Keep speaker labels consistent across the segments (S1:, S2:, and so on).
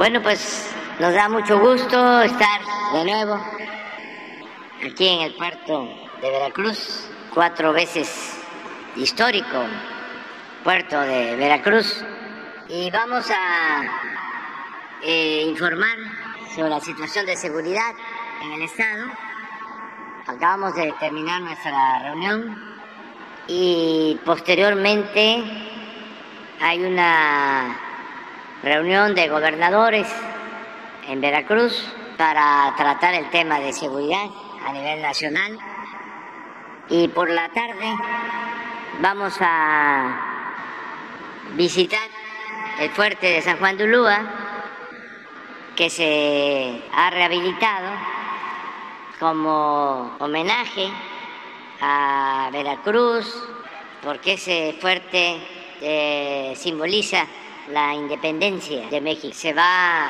S1: Bueno, pues nos da mucho gusto estar de nuevo aquí en el puerto de Veracruz, cuatro veces histórico puerto de Veracruz. Y vamos a eh, informar sobre la situación de seguridad en el Estado. Acabamos de terminar nuestra reunión y posteriormente hay una reunión de gobernadores en Veracruz para tratar el tema de seguridad a nivel nacional. Y por la tarde vamos a visitar el fuerte de San Juan de Ulúa que se ha rehabilitado como homenaje a Veracruz porque ese fuerte eh, simboliza la independencia de México. Se va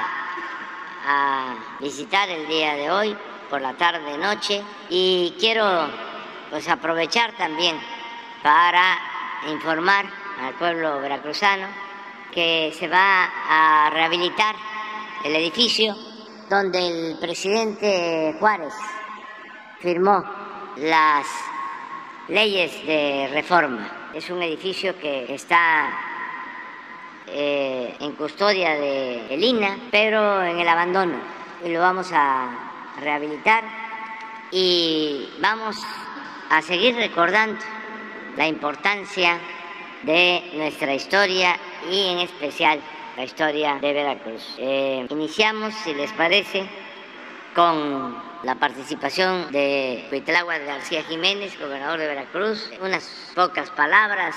S1: a visitar el día de hoy por la tarde noche y quiero pues aprovechar también para informar al pueblo veracruzano que se va a rehabilitar el edificio donde el presidente Juárez firmó las leyes de reforma. Es un edificio que está eh, en custodia de el INA, pero en el abandono. Y lo vamos a rehabilitar y vamos a seguir recordando la importancia de nuestra historia y en especial la historia de Veracruz. Eh, iniciamos, si les parece, con la participación de Cuitlagua García Jiménez, gobernador de Veracruz, unas pocas palabras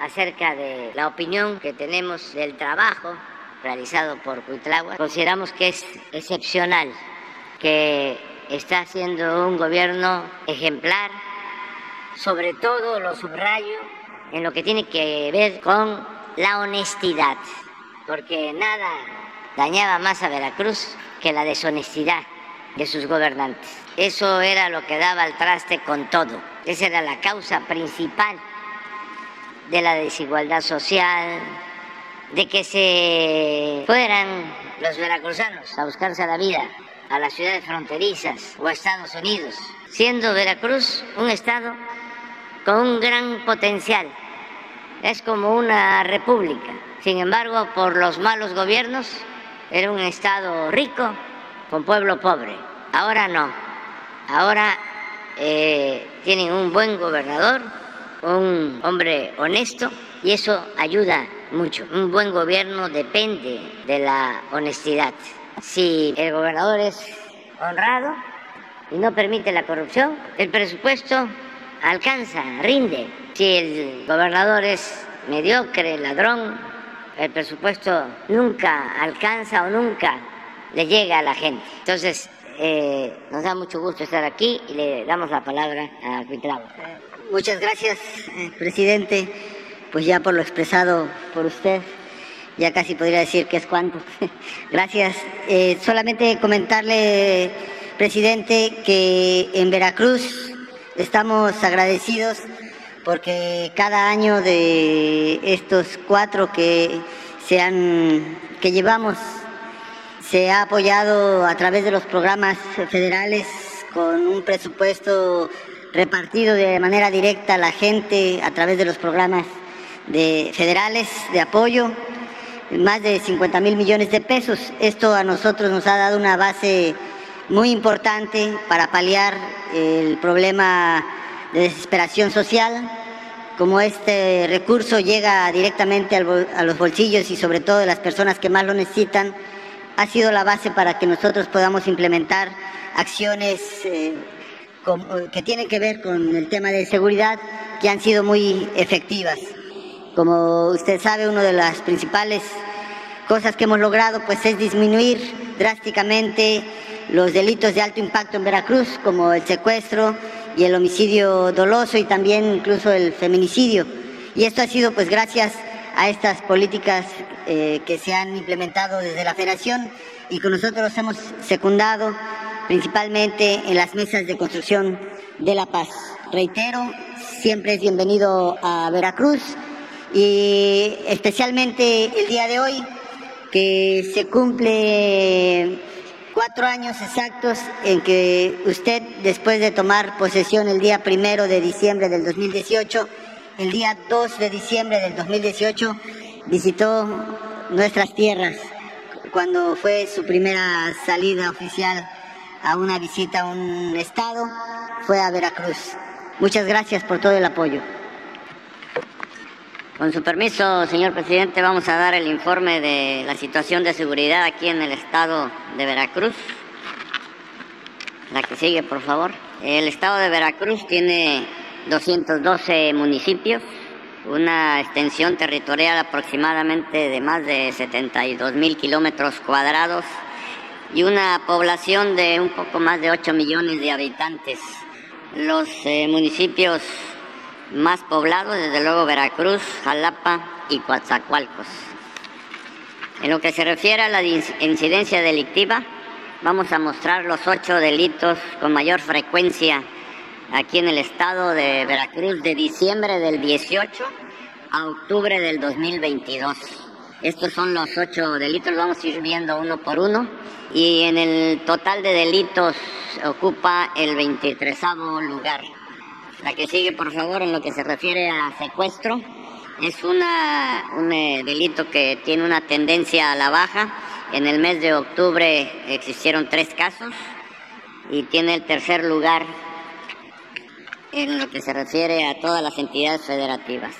S1: acerca de la opinión que tenemos del trabajo realizado por Cuitlagua. Consideramos que es excepcional, que está haciendo un gobierno ejemplar, sobre todo lo subrayo en lo que tiene que ver con la honestidad, porque nada dañaba más a Veracruz que la deshonestidad de sus gobernantes. Eso era lo que daba el traste con todo. Esa era la causa principal de la desigualdad social, de que se fueran los veracruzanos a buscarse la vida a las ciudades fronterizas o a Estados Unidos, siendo Veracruz un estado con un gran potencial. Es como una república. Sin embargo, por los malos gobiernos, era un estado rico con pueblo pobre. Ahora no. Ahora eh, tienen un buen gobernador, un hombre honesto, y eso ayuda mucho. Un buen gobierno depende de la honestidad. Si el gobernador es honrado y no permite la corrupción, el presupuesto alcanza, rinde. Si el gobernador es mediocre, ladrón, el presupuesto nunca alcanza o nunca le llega a la gente. Entonces, eh, nos da mucho gusto estar aquí y le damos la palabra a Cuitlavo.
S2: Muchas gracias, eh, presidente, pues ya por lo expresado por usted, ya casi podría decir que es cuánto. gracias. Eh, solamente comentarle, presidente, que en Veracruz Estamos agradecidos porque cada año de estos cuatro que se han, que llevamos se ha apoyado a través de los programas federales con un presupuesto repartido de manera directa a la gente a través de los programas de federales de apoyo, más de 50 mil millones de pesos. Esto a nosotros nos ha dado una base muy importante para paliar el problema de desesperación social. Como este recurso llega directamente a los bolsillos y sobre todo de las personas que más lo necesitan, ha sido la base para que nosotros podamos implementar acciones eh, que tienen que ver con el tema de seguridad que han sido muy efectivas. Como usted sabe, una de las principales cosas que hemos logrado pues es disminuir drásticamente los delitos de alto impacto en Veracruz, como el secuestro y el homicidio doloso y también incluso el feminicidio. Y esto ha sido pues gracias a estas políticas eh, que se han implementado desde la Federación y que nosotros hemos secundado principalmente en las mesas de construcción de la paz. Reitero, siempre es bienvenido a Veracruz y especialmente el día de hoy que se cumple cuatro años exactos en que usted, después de tomar posesión el día primero de diciembre del 2018, el día 2 de diciembre del 2018, visitó nuestras tierras cuando fue su primera salida oficial a una visita a un estado, fue a Veracruz. Muchas gracias por todo el apoyo.
S3: Con su permiso, señor presidente, vamos a dar el informe de la situación de seguridad aquí en el estado de Veracruz. La que sigue, por favor. El estado de Veracruz tiene 212 municipios, una extensión territorial aproximadamente de más de 72 mil kilómetros cuadrados y una población de un poco más de 8 millones de habitantes. Los eh, municipios más poblados, desde luego Veracruz, Jalapa y Coatzacoalcos. En lo que se refiere a la incidencia delictiva, vamos a mostrar los ocho delitos con mayor frecuencia aquí en el estado de Veracruz de diciembre del 18 a octubre del 2022. Estos son los ocho delitos, vamos a ir viendo uno por uno. Y en el total de delitos ocupa el 23 lugar. La que sigue, por favor, en lo que se refiere a secuestro, es una, un eh, delito que tiene una tendencia a la baja. En el mes de octubre existieron tres casos y tiene el tercer lugar en lo que se refiere a todas las entidades federativas.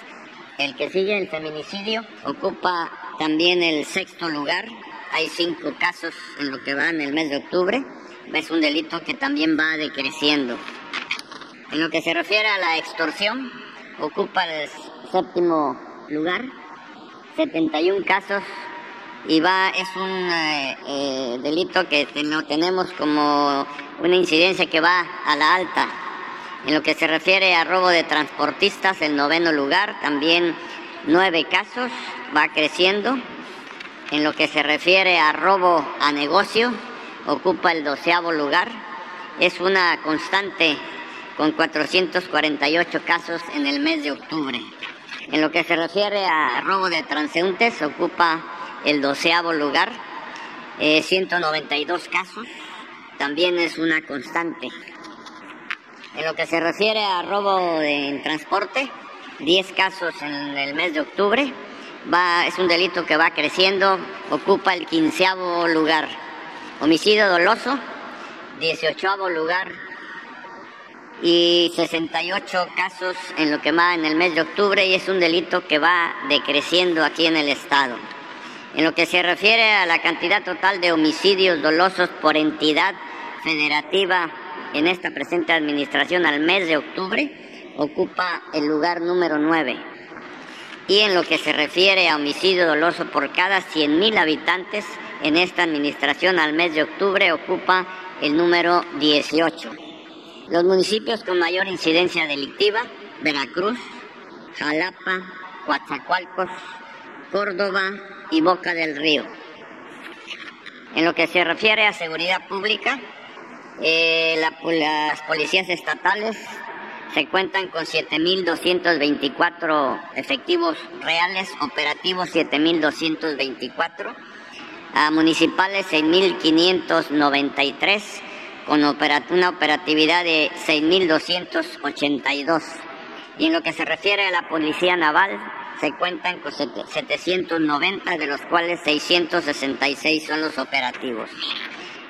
S3: El que sigue, el feminicidio, ocupa también el sexto lugar. Hay cinco casos en lo que va en el mes de octubre. Es un delito que también va decreciendo. En lo que se refiere a la extorsión, ocupa el séptimo lugar, 71 casos, y va, es un eh, eh, delito que no tenemos como una incidencia que va a la alta. En lo que se refiere a robo de transportistas, el noveno lugar, también nueve casos, va creciendo. En lo que se refiere a robo a negocio, ocupa el doceavo lugar. Es una constante con 448 casos en el mes de octubre. En lo que se refiere a robo de transeúntes, ocupa el doceavo lugar, 192 eh, casos, también es una constante. En lo que se refiere a robo en transporte, 10 casos en el mes de octubre, va, es un delito que va creciendo, ocupa el quinceavo lugar. Homicidio doloso, 18 lugar y 68 casos en lo que va en el mes de octubre y es un delito que va decreciendo aquí en el estado. En lo que se refiere a la cantidad total de homicidios dolosos por entidad federativa en esta presente administración al mes de octubre, ocupa el lugar número 9. Y en lo que se refiere a homicidio doloso por cada 100.000 habitantes en esta administración al mes de octubre, ocupa el número 18. Los municipios con mayor incidencia delictiva, Veracruz, Jalapa, Coatzacoalcos, Córdoba y Boca del Río. En lo que se refiere a seguridad pública, eh, las policías estatales se cuentan con 7.224 efectivos reales, operativos 7.224, a municipales 6.593 con una operatividad de 6.282. Y en lo que se refiere a la Policía Naval, se cuentan con 790, de los cuales 666 son los operativos.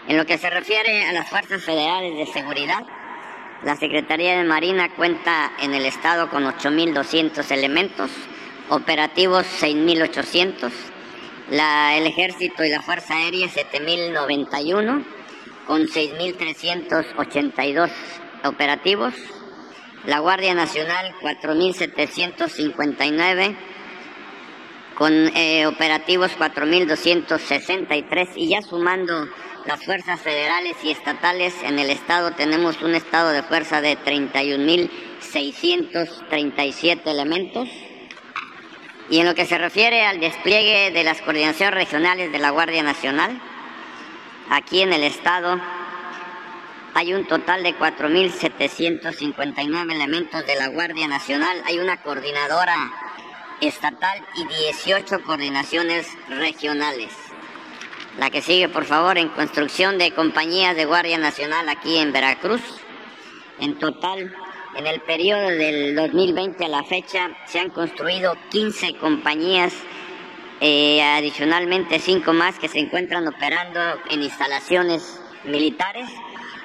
S3: En lo que se refiere a las Fuerzas Federales de Seguridad, la Secretaría de Marina cuenta en el Estado con 8.200 elementos, operativos 6.800, el Ejército y la Fuerza Aérea 7.091, con 6.382 operativos, la Guardia Nacional 4.759 con eh, operativos 4.263 y ya sumando las fuerzas federales y estatales en el estado tenemos un estado de fuerza de 31.637 elementos. Y en lo que se refiere al despliegue de las coordinaciones regionales de la Guardia Nacional, Aquí en el estado hay un total de 4.759 elementos de la Guardia Nacional, hay una coordinadora estatal y 18 coordinaciones regionales. La que sigue, por favor, en construcción de compañías de Guardia Nacional aquí en Veracruz. En total, en el periodo del 2020 a la fecha, se han construido 15 compañías, eh, adicionalmente 5 más que se encuentran operando en instalaciones militares.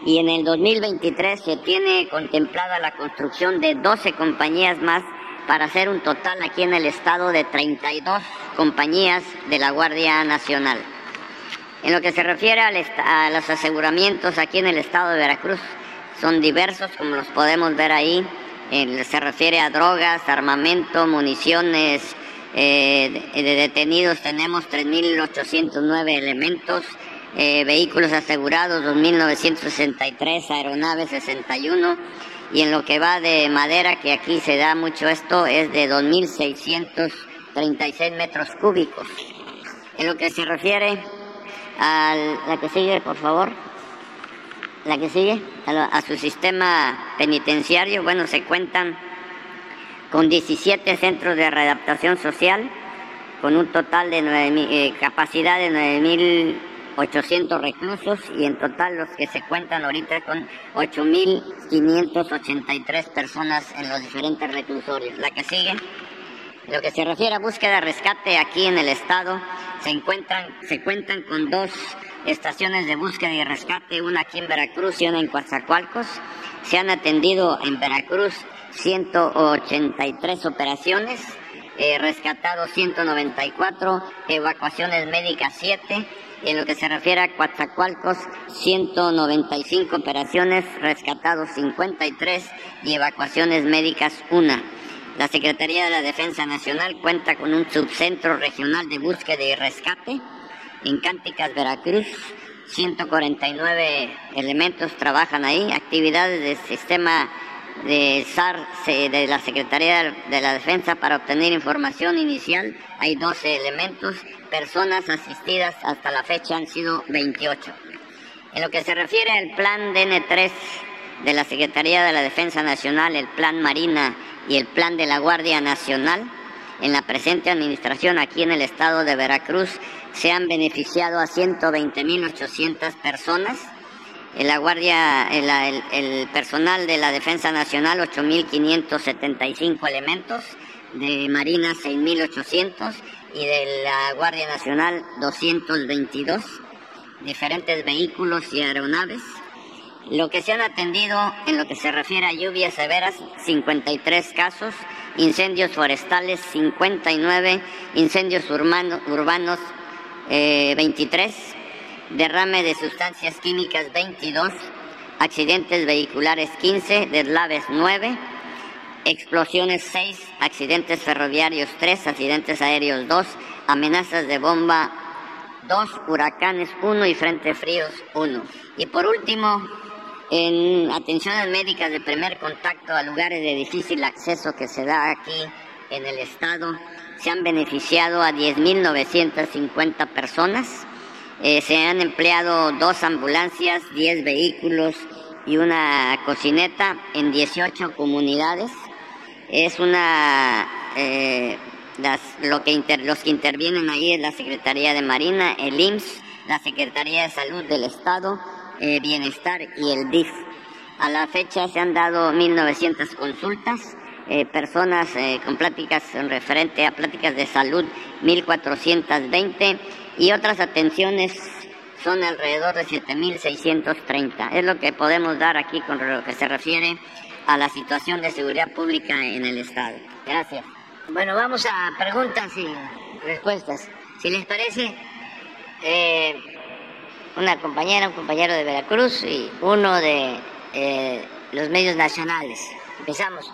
S3: Y en el 2023 se tiene contemplada la construcción de 12 compañías más para hacer un total aquí en el estado de 32 compañías de la Guardia Nacional. En lo que se refiere a los aseguramientos aquí en el estado de Veracruz, son diversos, como los podemos ver ahí. se refiere a drogas, armamento, municiones. Eh, de, detenidos tenemos 3.809 elementos, eh, vehículos asegurados 2.963, aeronaves 61 y en lo que va de madera, que aquí se da mucho esto, es de 2.636 metros cúbicos. En lo que se refiere a la que sigue, por favor, la que sigue, a, su sistema penitenciario, bueno, se cuentan con 17 centros de readaptación social, con un total de 9, eh, capacidad de 9.800 reclusos y en total los que se cuentan ahorita con 8.583 personas en los diferentes reclusorios. La que sigue, lo que se refiere a búsqueda rescate aquí en el estado, se encuentran, se cuentan con dos estaciones de búsqueda y rescate, una aquí en Veracruz y una en Coatzacoalcos. Se han atendido en Veracruz 183 operaciones, eh, rescatados 194, evacuaciones médicas 7. En lo que se refiere a Coatzacoalcos, 195 operaciones, rescatados 53 y evacuaciones médicas 1. La Secretaría de la Defensa Nacional cuenta con un subcentro regional de búsqueda y rescate en Cánticas, Veracruz. 149 elementos trabajan ahí, actividades del sistema de SAR de la Secretaría de la Defensa para obtener información inicial. Hay 12 elementos, personas asistidas hasta la fecha han sido 28. En lo que se refiere al plan DN3 de la Secretaría de la Defensa Nacional, el plan Marina y el plan de la Guardia Nacional, en la presente administración aquí en el estado de Veracruz se han beneficiado a 120.800 personas. La Guardia, el, personal de la Defensa Nacional, 8.575 elementos, de Marina 6.800 y de la Guardia Nacional 222, diferentes vehículos y aeronaves. Lo que se han atendido en lo que se refiere a lluvias severas, 53 casos, incendios forestales, 59, incendios urbanos, 23, eh, derrame de sustancias químicas, 22, accidentes vehiculares, 15, deslaves, 9, explosiones, 6, accidentes ferroviarios, 3, accidentes aéreos, 2, amenazas de bomba, 2, huracanes, 1 y frente fríos, 1. Y por último, en atenciones médicas de primer contacto a lugares de difícil acceso que se da aquí en el estado, se han beneficiado a 10.950 personas. Eh, se han empleado dos ambulancias, 10 vehículos y una cocineta en 18 comunidades. Es una... Eh, lo que los que intervienen ahí es la Secretaría de Marina, el IMSS, la Secretaría de Salud del Estado, eh, bienestar y el DIF. A la fecha se han dado 1.900 consultas, eh, personas eh, con pláticas en referente a pláticas de salud 1.420 y otras atenciones son alrededor de 7.630. Es lo que podemos dar aquí con lo que se refiere a la situación de seguridad pública en el Estado. Gracias. Bueno, vamos a preguntas y respuestas. Si les parece, eh, una compañera, un compañero de Veracruz y uno de eh, los medios nacionales. Empezamos.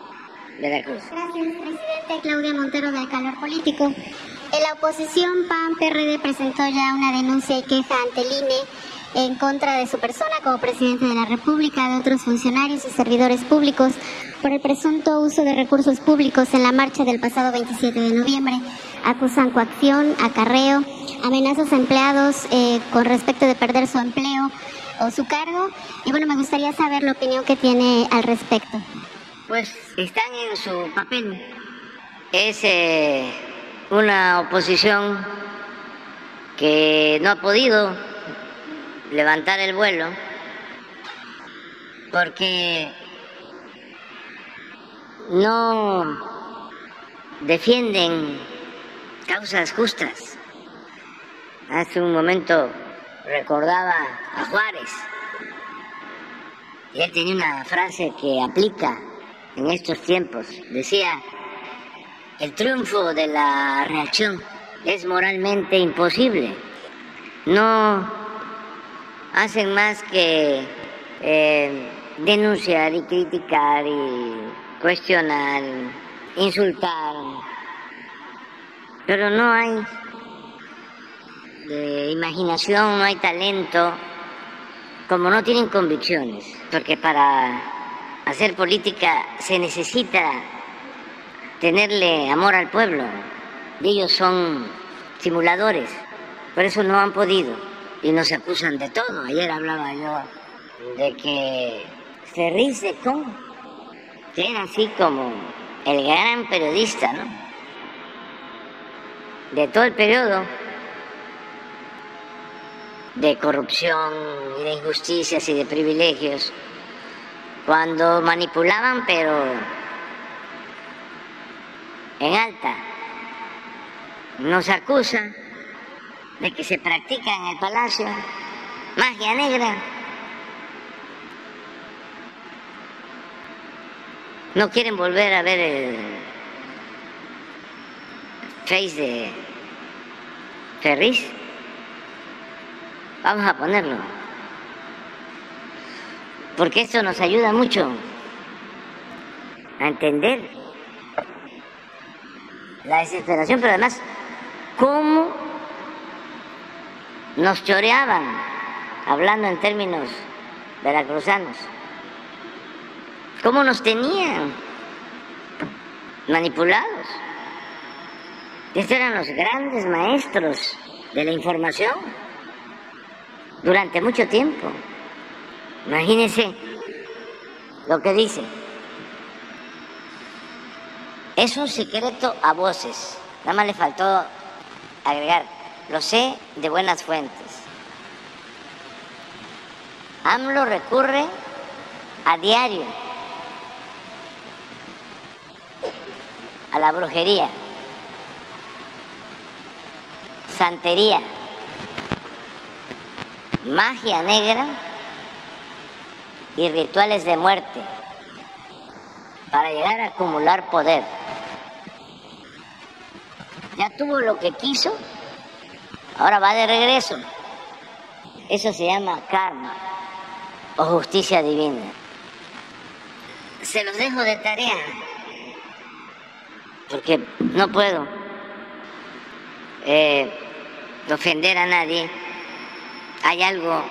S3: Veracruz.
S4: Gracias, presidente Claudia Montero del Calor Político. En la oposición PAN-PRD presentó ya una denuncia y queja ante el INE en contra de su persona como presidente de la República, de otros funcionarios y servidores públicos por el presunto uso de recursos públicos en la marcha del pasado 27 de noviembre. Acusan coacción, acarreo, amenazas a empleados eh, con respecto de perder su empleo o su cargo. Y bueno, me gustaría saber la opinión que tiene al respecto.
S3: Pues están en su papel. Es eh, una oposición
S1: que no ha podido levantar el vuelo porque no defienden causas justas. Hace un momento recordaba a Juárez y él tenía una frase que aplica en estos tiempos. Decía, el triunfo de la reacción es moralmente imposible. No hacen más que eh, denunciar y criticar y cuestionar, insultar, pero no hay imaginación, no hay talento, como no tienen convicciones, porque para hacer política se necesita tenerle amor al pueblo, ellos son simuladores, por eso no han podido y nos acusan de todo. Ayer hablaba yo de que de Con, que era así como el gran periodista, ¿no? De todo el periodo de corrupción y de injusticias y de privilegios, cuando manipulaban, pero en alta, nos acusa de que se practica en el palacio magia negra. No quieren volver a ver el de Ferris. Vamos a ponerlo. Porque esto nos ayuda mucho a entender la desesperación, pero además cómo nos choreaban, hablando en términos veracruzanos, cómo nos tenían manipulados. Estos eran los grandes maestros de la información durante mucho tiempo. Imagínense lo que dice. Es un secreto a voces. Nada más le faltó agregar, lo sé de buenas fuentes. AMLO recurre a diario a la brujería, santería, magia negra y rituales de muerte para llegar a acumular poder ya tuvo lo que quiso, ahora va de regreso. Eso se llama karma o justicia divina. Se los dejo de tarea, porque no puedo eh, ofender a nadie. Hay algo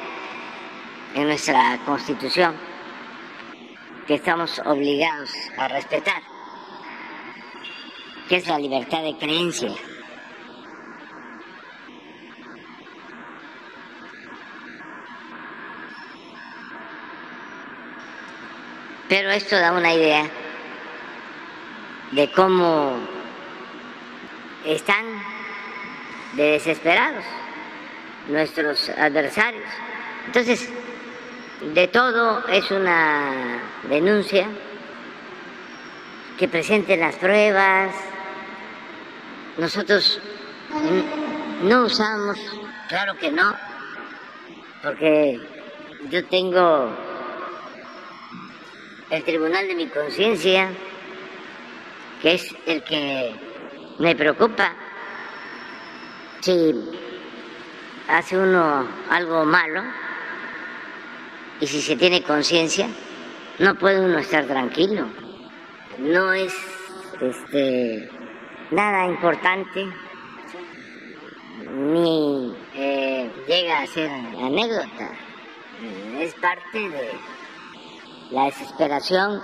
S1: en nuestra constitución que estamos obligados a respetar que es la libertad de creencia. Pero esto da una idea de cómo están de desesperados nuestros adversarios. Entonces, de todo es una denuncia que presenten las pruebas, nosotros no usamos, claro que no, porque yo tengo el tribunal de mi conciencia, que es el que me preocupa. Si hace uno algo malo. Y si se tiene conciencia, no puede uno estar tranquilo. No es este nada importante, ni eh, llega a ser anécdota, es parte de la desesperación.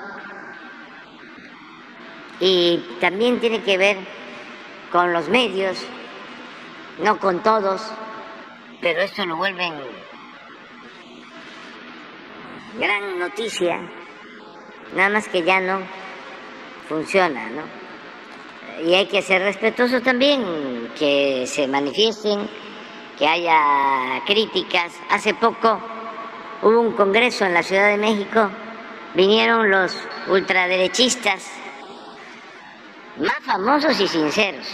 S1: Y también tiene que ver con los medios, no con todos, pero esto lo vuelven gran noticia, nada más que ya no funciona, ¿no? y hay que ser respetuosos también, que se manifiesten que haya críticas. Hace poco hubo un congreso en la Ciudad de México, vinieron los ultraderechistas más famosos y sinceros,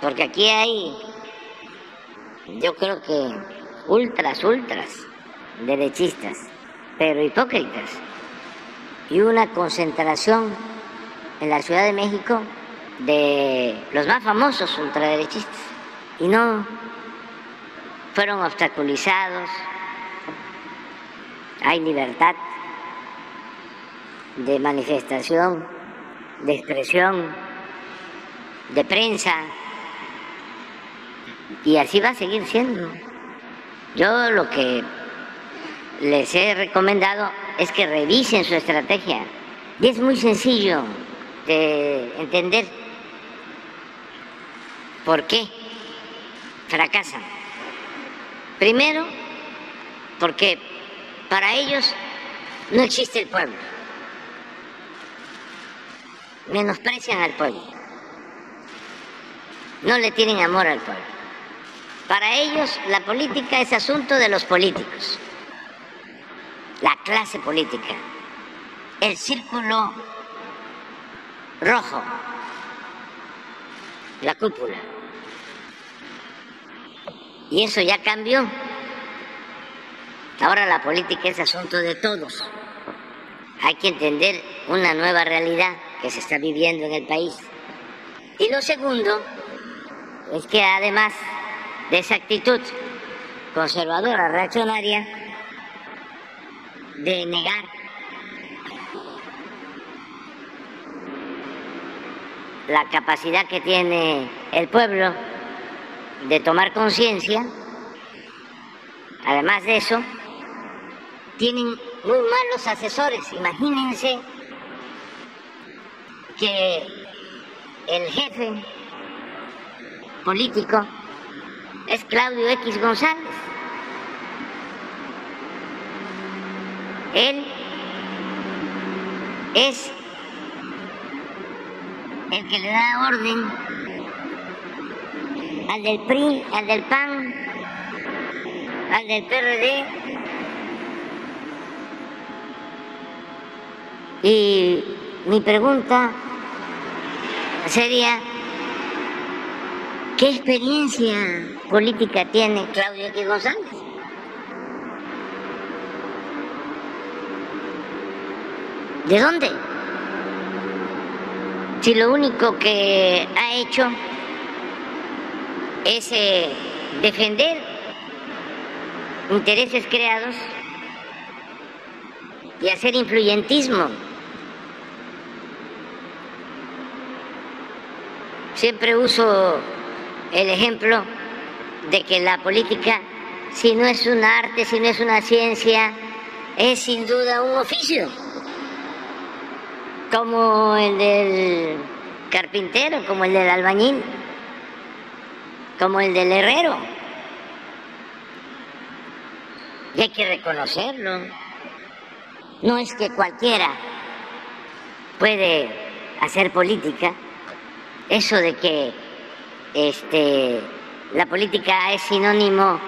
S1: porque aquí hay, yo creo que ultras, ultras derechistas, pero hipócritas, y una concentración en la Ciudad de México de los más famosos ultraderechistas, y no fueron obstaculizados, hay libertad de manifestación, de expresión, de prensa, y así va a seguir siendo. Yo lo que les he recomendado es que revisen su estrategia. Y es muy sencillo de entender por qué fracasan. Primero, porque para ellos no existe el pueblo. Menosprecian al pueblo. No le tienen amor al pueblo. Para ellos la política es asunto de los políticos, la clase política, el círculo rojo, la cúpula. Y eso ya cambió. Ahora la política es asunto de todos. Hay que entender una nueva realidad que se está viviendo en el país. Y lo segundo es que además de esa actitud conservadora, reaccionaria, de negar la capacidad que tiene el pueblo de tomar conciencia, además de eso, tienen muy malos asesores. Imagínense que el jefe político es Claudio X González. Él es el que le da orden al del PRI, al del PAN, al del PRD. Y mi pregunta sería, ¿qué experiencia política tiene Claudio X González? ¿De dónde? Si lo único que ha hecho es eh, defender intereses creados y hacer influyentismo. Siempre uso el ejemplo de que la política, si no es un arte, si no es una ciencia, es sin duda un oficio, como el del carpintero, como el del albañil, como el del herrero. Y hay que reconocerlo. No es que cualquiera puede hacer política. Eso de que este, la política es sinónimo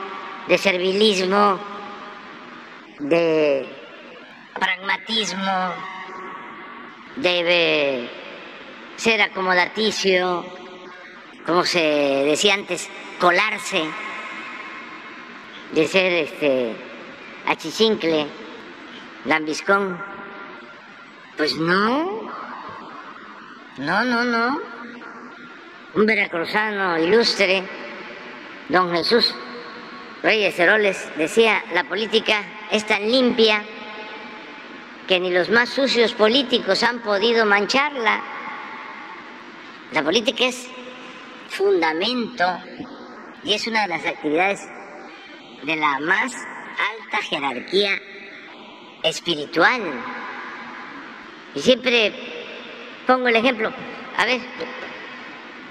S1: de servilismo, de pragmatismo, debe ser acomodaticio, como se decía antes, colarse, de ser este achichincle, lambiscón. Pues no, no, no, no. Un veracruzano ilustre, don Jesús Reyes Heroles, decía, la política es tan limpia que ni los más sucios políticos han podido mancharla. La política es fundamento y es una de las actividades de la más alta jerarquía espiritual. Y siempre pongo el ejemplo, a ver,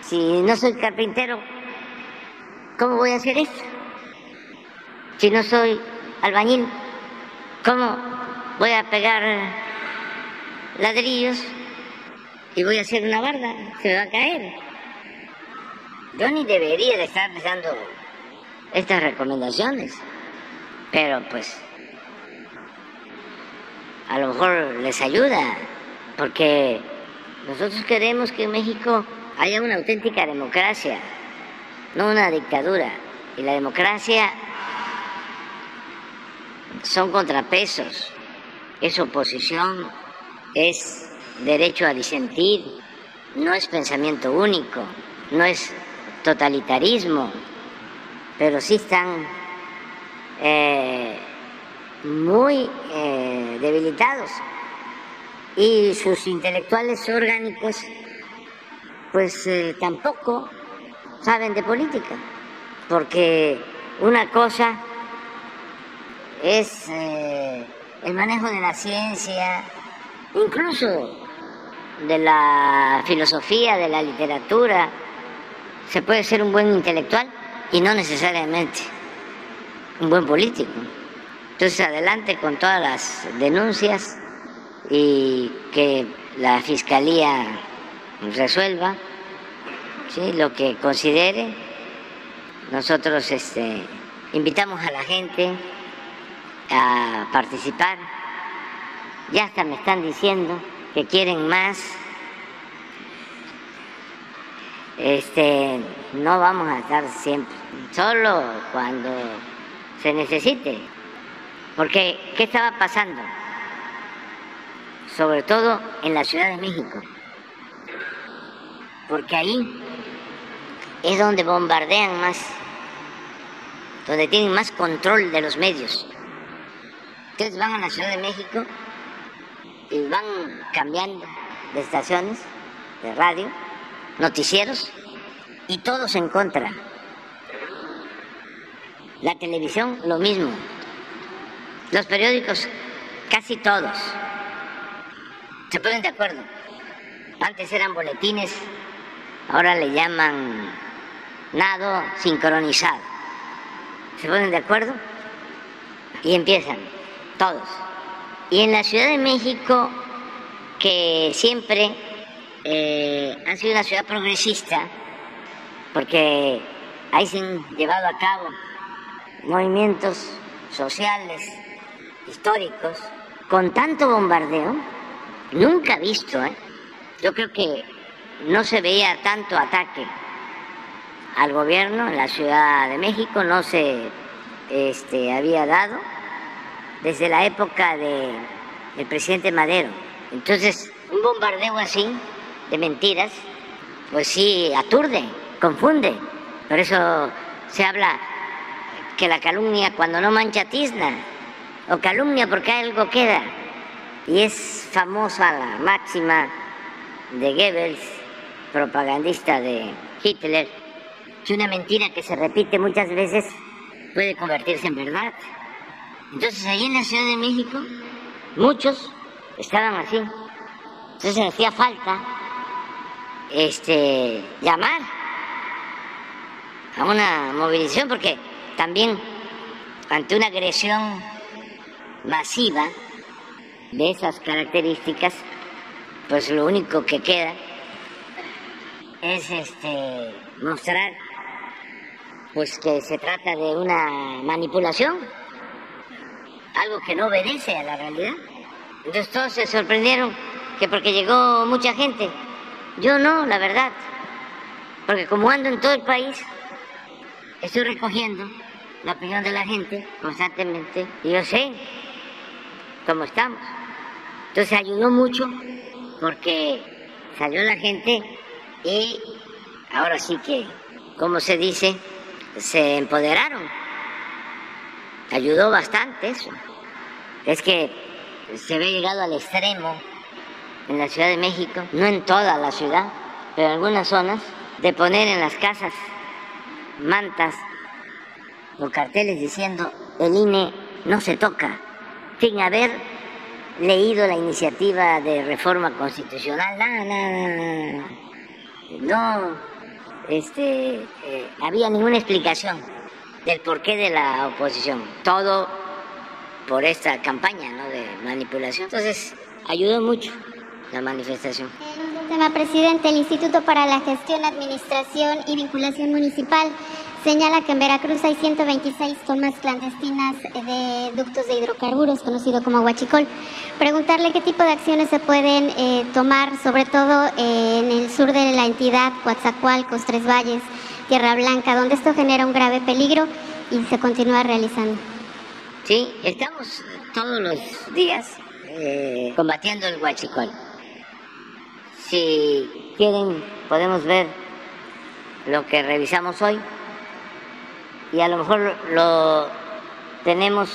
S1: si no soy carpintero, ¿cómo voy a hacer esto? Si no soy albañil, ¿cómo voy a pegar ladrillos y voy a hacer una barda? Se va a caer. Yo ni debería de estar pensando estas recomendaciones. Pero pues a lo mejor les ayuda, porque nosotros queremos que México haya una auténtica democracia, no una dictadura. Y la democracia son contrapesos, es oposición, es derecho a disentir, no es pensamiento único, no es totalitarismo, pero sí están eh, muy eh, debilitados. Y sus intelectuales orgánicos pues eh, tampoco saben de política, porque una cosa es el manejo de la ciencia, incluso de la filosofía, de la literatura. Se puede ser un buen intelectual y no necesariamente un buen político. Entonces adelante con todas las denuncias y que la fiscalía resuelva lo que considere. Nosotros este, invitamos a la gente a participar. Ya hasta me están diciendo que quieren más. Este, no vamos a estar siempre, solo cuando se necesite. Porque, ¿qué estaba pasando? Sobre todo en la Ciudad de México. Porque ahí es donde bombardean más, donde tienen más control de los medios. Ustedes van a la Ciudad de México y van cambiando de estaciones de radio, noticieros, y todos en contra. La televisión, lo mismo. Los periódicos, casi todos. Se ponen de acuerdo. Antes eran boletines, ahora le llaman nado sincronizado. ¿Se ponen de acuerdo? Y empiezan, todos. Y en la Ciudad de México, que siempre eh, ha sido una ciudad progresista, porque ahí se han llevado a cabo movimientos sociales, históricos, con tanto bombardeo, nunca visto, ¿eh? yo creo que no se veía tanto ataque al gobierno en la Ciudad de México, no se este, había dado desde la época de, del presidente Madero. Entonces, un bombardeo así, de mentiras, pues sí, aturde, confunde. Por eso se habla que la calumnia cuando no mancha tizna, o calumnia porque algo queda. Y es famosa la máxima de Goebbels, propagandista de Hitler, que una mentira que se repite muchas veces puede convertirse en verdad. Entonces ahí en la Ciudad de México muchos estaban así. Entonces hacía falta este llamar a una movilización porque también ante una agresión masiva de esas características, pues lo único que queda es este mostrar pues que se trata de una manipulación algo que no obedece a la realidad. Entonces todos se sorprendieron que porque llegó mucha gente. Yo no, la verdad. Porque como ando en todo el país, estoy recogiendo la opinión de la gente constantemente y yo sé cómo estamos. Entonces ayudó mucho porque salió la gente y ahora sí que, como se dice, se empoderaron. Ayudó bastante eso. Es que se ve llegado al extremo en la Ciudad de México, no en toda la ciudad, pero en algunas zonas, de poner en las casas mantas o carteles diciendo el INE no se toca, sin haber leído la iniciativa de reforma constitucional, este, eh, había ninguna explicación del porqué de la oposición. Todo por esta campaña ¿no? de manipulación. Entonces, ayudó mucho la manifestación.
S5: Tema presidente, el Instituto para la Gestión, Administración y Vinculación Municipal
S4: señala que en Veracruz hay 126 tomas clandestinas de ductos de hidrocarburos, conocido como huachicol. Preguntarle qué tipo de acciones se pueden eh, tomar, sobre todo eh, en el sur de la entidad, Coatzacoalcos, Tres Valles, Tierra Blanca, donde esto genera un grave peligro y se continúa realizando.
S1: Sí, estamos todos los días eh, combatiendo el huachicol. Si quieren, podemos ver lo que revisamos hoy y a lo mejor lo tenemos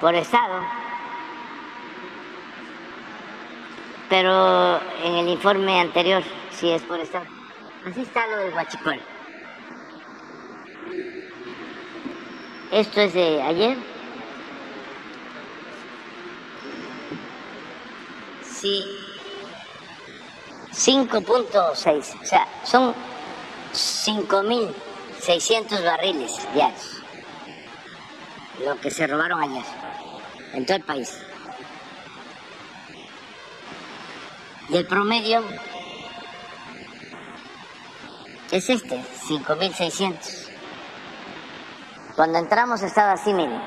S1: por estado, pero en el informe anterior sí es por estado. Así está lo del huachicol. Esto es de ayer. Sí. 5.6. O sea, son 5.600 barriles diarios. Lo que se robaron ayer. En todo el país. Y el promedio es este, 5.600. Cuando entramos estaba así, miren.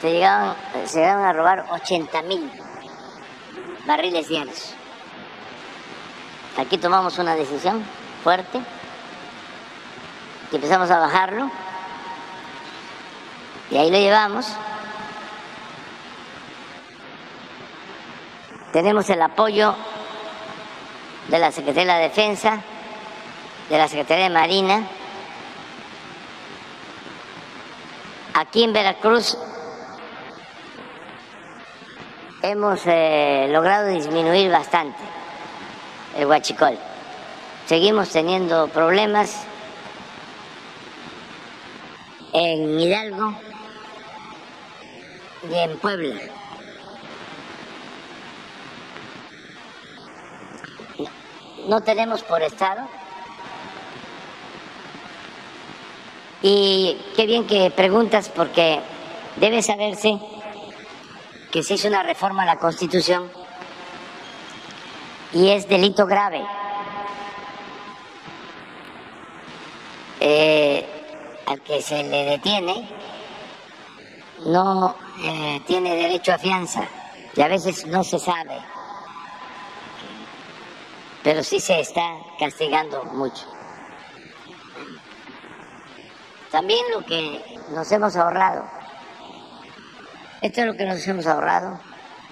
S1: Se llegaban, se llegaban a robar 80.000 barriles diarios. Aquí tomamos una decisión fuerte y empezamos a bajarlo y ahí lo llevamos. Tenemos el apoyo de la Secretaría de la Defensa, de la Secretaría de Marina. Aquí en Veracruz hemos eh, logrado disminuir bastante el huachicol. Seguimos teniendo problemas en Hidalgo y en Puebla. No tenemos por estado. Y qué bien que preguntas porque debe saberse que se hizo una reforma a la Constitución y es delito grave. Eh, al que se le detiene no eh, tiene derecho a fianza y a veces no se sabe, pero sí se está castigando mucho. También lo que nos hemos ahorrado, esto es lo que nos hemos ahorrado,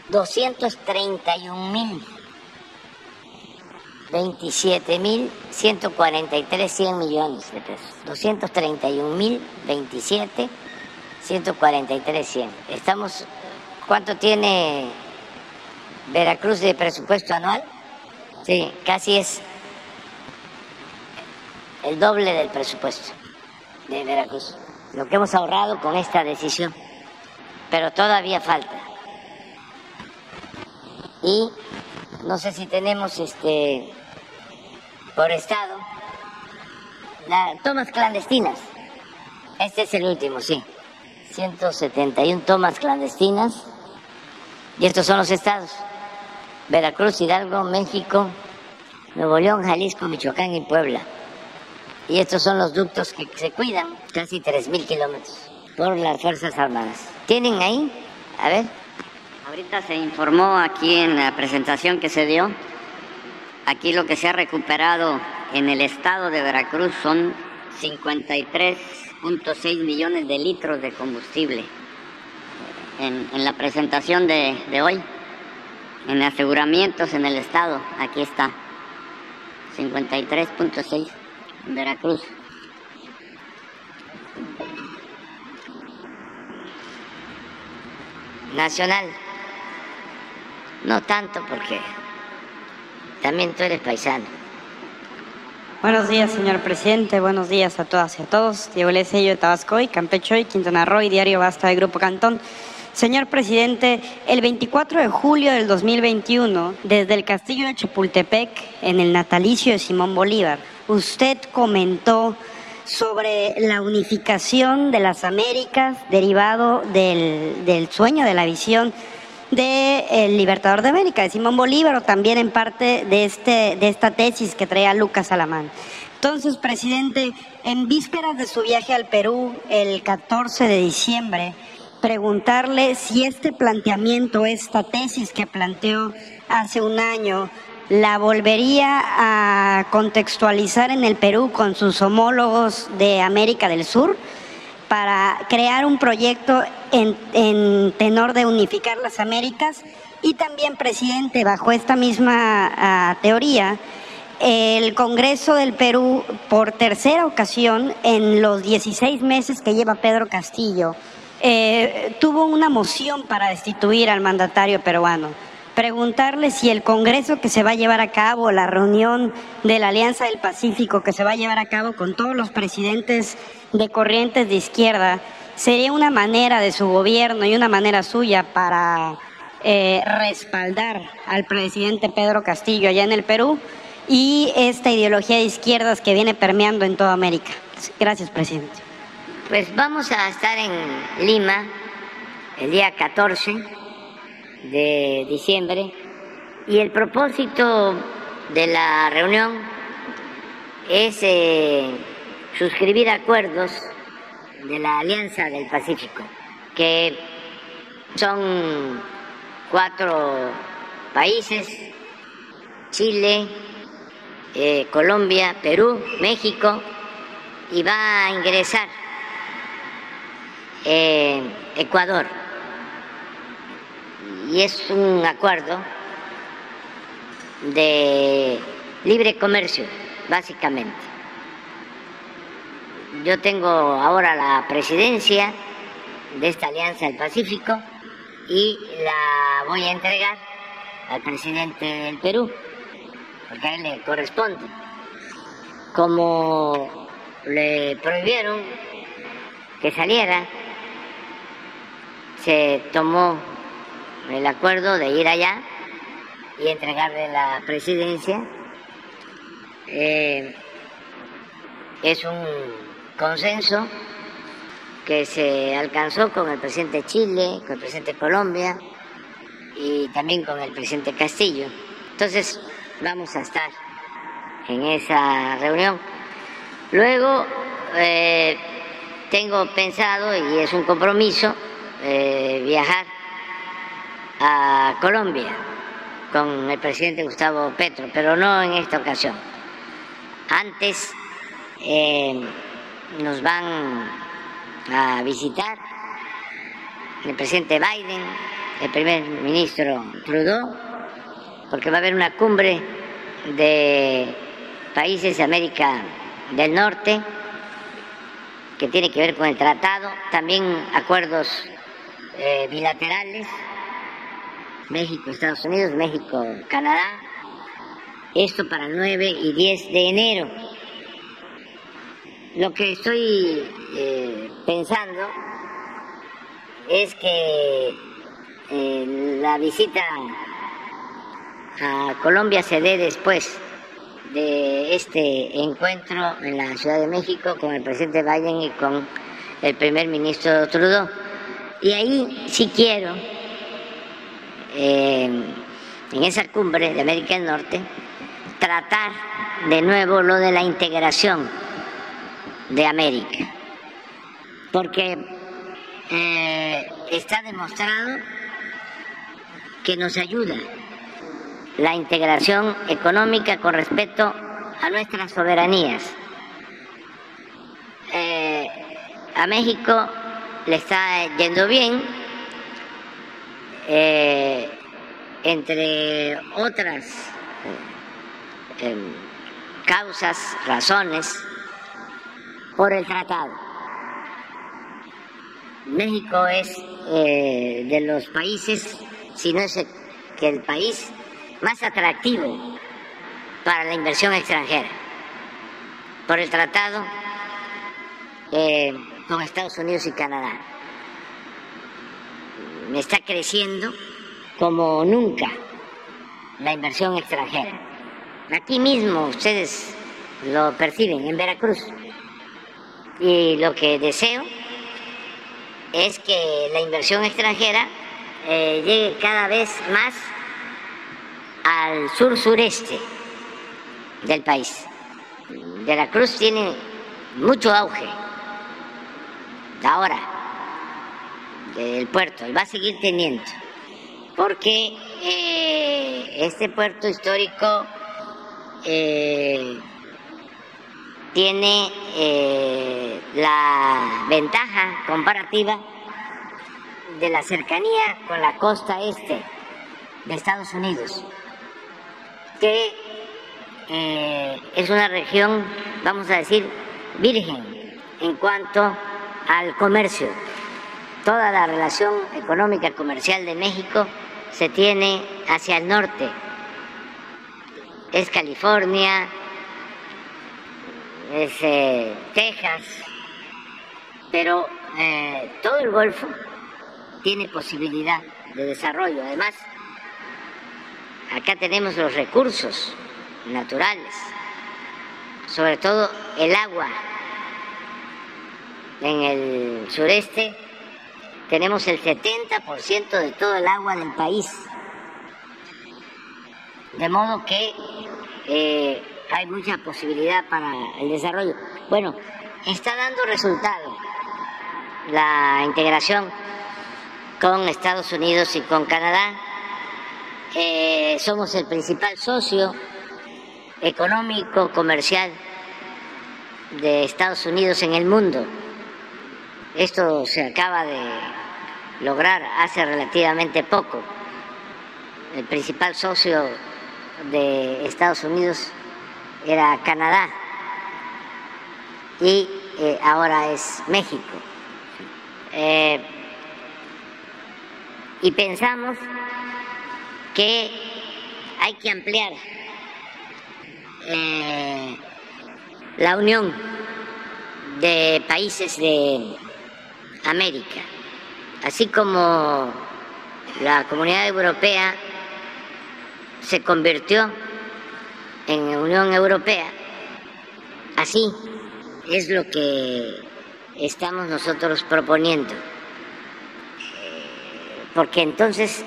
S1: 231 mil 27 mil 143 100 millones de pesos. 231 mil 27 143 100. Estamos, ¿cuánto tiene Veracruz de presupuesto anual? Sí, casi es el doble del presupuesto de Veracruz. Lo que hemos ahorrado con esta decisión. Pero todavía falta. Y no sé si tenemos este por estado tomas clandestinas. Este es el último, sí. 171 tomas clandestinas. Y estos son los estados. Veracruz, Hidalgo, México, Nuevo León, Jalisco, Michoacán y Puebla. Y estos son los ductos que se cuidan, casi 3.000 kilómetros, por las Fuerzas Armadas. ¿Tienen ahí? A ver.
S3: Ahorita se informó aquí en la presentación que se dio, aquí lo que se ha recuperado en el estado de Veracruz son 53.6 millones de litros de combustible. En, la presentación de, de hoy, en aseguramientos en el estado, aquí está, 53.6 Veracruz.
S1: Nacional. No tanto porque también tú eres paisano.
S6: Buenos días, señor presidente. Buenos días a todas y a todos. Diego Lesello de Tabasco y Campeche y Quintana Roo y Diario Basta de Grupo Cantón. Señor presidente, el 24 de julio del 2021, desde el castillo de Chapultepec, en el natalicio de Simón Bolívar, usted comentó sobre la unificación de las Américas derivado del, del sueño de la visión del Libertador de América, de Simón Bolívar, o también en parte de, este, de esta tesis que traía Lucas Alamán. Entonces, presidente, en vísperas de su viaje al Perú, el 14 de diciembre, preguntarle si este planteamiento, esta tesis que planteó hace un año, la volvería a contextualizar en el Perú con sus homólogos de América del Sur para crear un proyecto en, tenor de unificar las Américas y también, presidente, bajo esta misma ah, teoría, el Congreso del Perú, por tercera ocasión, en los 16 meses que lleva Pedro Castillo, eh, tuvo una moción para destituir al mandatario peruano. Preguntarle si el Congreso que se va a llevar a cabo, la reunión de la Alianza del Pacífico que se va a llevar a cabo con todos los presidentes de corrientes de izquierda, sería una manera de su gobierno y una manera suya para eh, respaldar al presidente Pedro Castillo allá en el Perú y esta ideología de izquierdas que viene permeando en toda América. Gracias, presidente.
S1: Pues vamos a estar en Lima el día 14 de diciembre y el propósito de la reunión es eh, suscribir acuerdos de la Alianza del Pacífico, que son cuatro países, Chile, eh, Colombia, Perú, México, y va a ingresar eh, Ecuador. Y es un acuerdo de libre comercio, básicamente. Yo tengo ahora la presidencia de esta Alianza del Pacífico y la voy a entregar al presidente del Perú porque a él le corresponde. Como le prohibieron que saliera, se tomó el acuerdo de ir allá y entregarle la presidencia. Eh, es un consenso que se alcanzó con el presidente de Chile, con el presidente de Colombia y también con el presidente Castillo. Entonces, vamos a estar en esa reunión. Luego eh, tengo pensado, y es un compromiso, eh, viajar a Colombia con el presidente Gustavo Petro, pero no en esta ocasión. Antes eh, nos van a visitar el presidente Biden, el primer ministro Trudeau, porque va a haber una cumbre de países de América del Norte que tiene que ver con el tratado, también acuerdos eh, bilaterales, México, Estados Unidos, México, Canadá, esto para el 9 y 10 de enero. Lo que estoy eh, pensando es que eh, la visita a Colombia se dé después de este encuentro en la Ciudad de México con el presidente Biden y con el primer ministro Trudeau. Y ahí sí quiero, eh, en esa cumbre de América del Norte, tratar de nuevo lo de la integración de América. Porque eh, está demostrado que nos ayuda la integración económica con respecto a nuestras soberanías. Eh, a México le está yendo bien, eh, entre otras eh, causas, razones, por el tratado. México es de los países, si no es que el país más atractivo para la inversión extranjera por el tratado eh, con Estados Unidos y Canadá. Está creciendo como nunca la inversión extranjera. Aquí mismo ustedes lo perciben, en Veracruz. Y lo que deseo es que la inversión extranjera eh, llegue cada vez más al sur-sureste del país. Veracruz tiene mucho auge ahora del puerto y va a seguir teniendo, porque eh, este puerto histórico eh, tiene eh, la ventaja comparativa de la cercanía con la costa este de Estados Unidos, que eh, es una región, vamos a decir, virgen en cuanto al comercio. Toda la relación económica comercial de México se tiene hacia el norte. Es California, es eh, Texas, pero eh, todo el Golfo tiene posibilidad de desarrollo. Además, acá tenemos los recursos naturales, sobre todo el agua. En el sureste tenemos el 70% de todo el agua del país. De modo que eh, hay mucha posibilidad para el desarrollo. Bueno, está dando resultado la integración con Estados Unidos y con Canadá. Eh, somos el principal socio económico, comercial de Estados Unidos en el mundo. Esto se acaba de lograr hace relativamente poco. El principal socio de Estados Unidos era Canadá y eh, ahora es México. Eh, y pensamos que hay que ampliar eh, la unión de países de América, así como la comunidad europea se convirtió en Unión Europea. Así es lo que estamos nosotros proponiendo. Porque entonces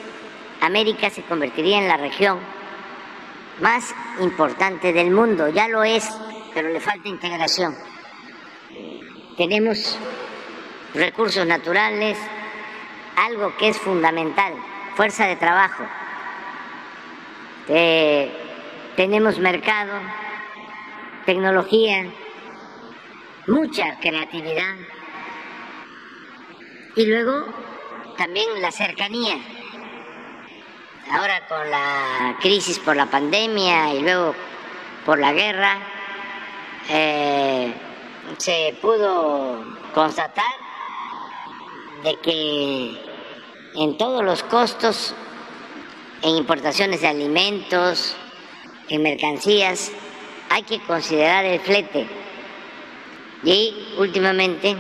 S1: América se convertiría en la región más importante del mundo. Ya lo es, pero le falta integración. Tenemos recursos naturales, algo que es fundamental, fuerza de trabajo. Eh, tenemos mercado, tecnología, mucha creatividad y luego también la cercanía. Ahora con la crisis por la pandemia y luego por la guerra, eh, se pudo constatar de que en todos los costos, en importaciones de alimentos, en mercancías, hay que considerar el flete. Y últimamente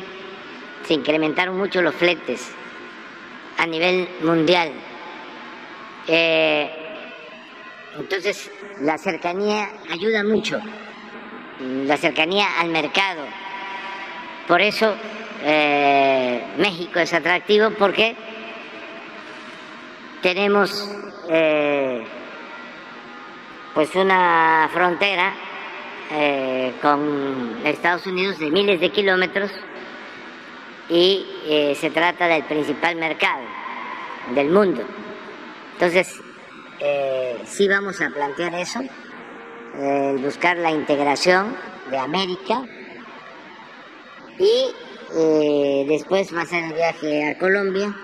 S1: se incrementaron mucho los fletes a nivel mundial. Eh, entonces, la cercanía ayuda mucho, la cercanía al mercado. Por eso eh, México es atractivo porque tenemos eh, pues una frontera eh, con Estados Unidos de miles de kilómetros y eh, se trata del principal mercado del mundo. Entonces, eh, sí vamos a plantear eso, buscar la integración de América y después va a ser el viaje a Colombia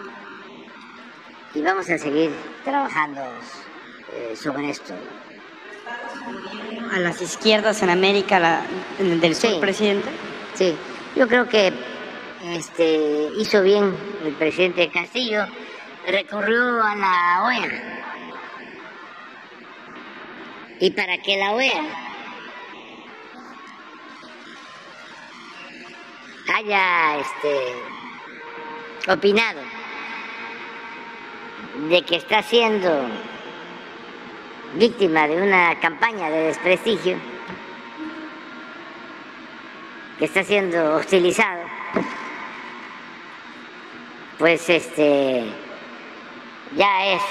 S1: y vamos a seguir trabajando sobre esto
S6: a las izquierdas en América del sur, presidente?
S1: Sí, yo creo que este, hizo bien el presidente Castillo, recurrió a la OEA. Y para que la OEA haya este, opinado de que está haciendo víctima de una campaña de desprestigio, que está siendo hostilizado, pues este ya es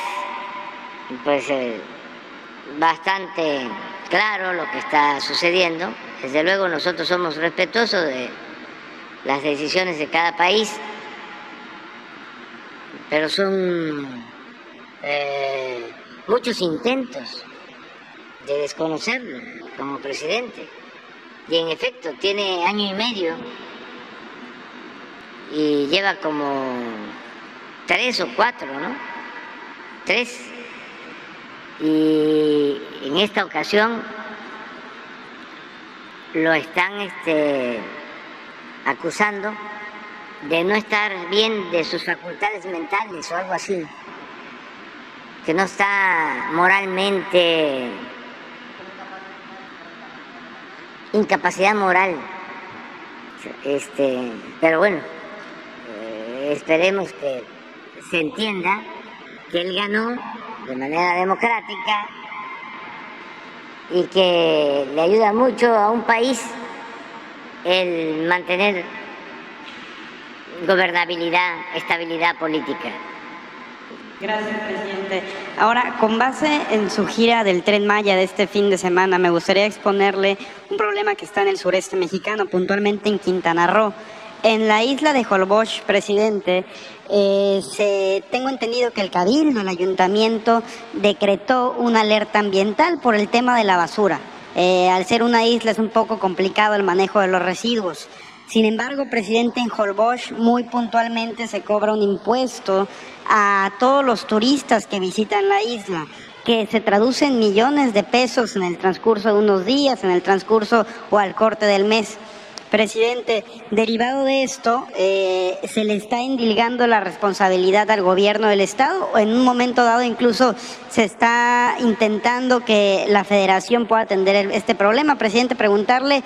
S1: pues eh, bastante claro lo que está sucediendo. Desde luego nosotros somos respetuosos de las decisiones de cada país, pero son eh, muchos intentos de desconocerlo como presidente. Y en efecto, tiene año y medio y lleva como tres o cuatro, ¿no? Tres. Y en esta ocasión lo están este, acusando de no estar bien de sus facultades mentales o algo así, que no está moralmente, incapacidad moral. Este, pero bueno, eh, esperemos que se entienda que él ganó de manera democrática y que le ayuda mucho a un país el mantener gobernabilidad, estabilidad política.
S6: Gracias, presidente. Ahora, con base en su gira del tren Maya de este fin de semana, me gustaría exponerle un problema que está en el sureste mexicano, puntualmente en Quintana Roo. En la isla de Holbox, presidente, eh, se, tengo entendido que el Cabildo, el ayuntamiento, decretó una alerta ambiental por el tema de la basura. Eh, al ser una isla es un poco complicado el manejo de los residuos. Sin embargo, presidente, en Holbox muy puntualmente se cobra un impuesto a todos los turistas que visitan la isla que se traduce en millones de pesos en el transcurso de unos días, en el transcurso o al corte del mes. Presidente, derivado de esto, eh, ¿se le está indilgando la responsabilidad al gobierno del Estado o en un momento dado incluso se está intentando que la federación pueda atender este problema? Presidente, preguntarle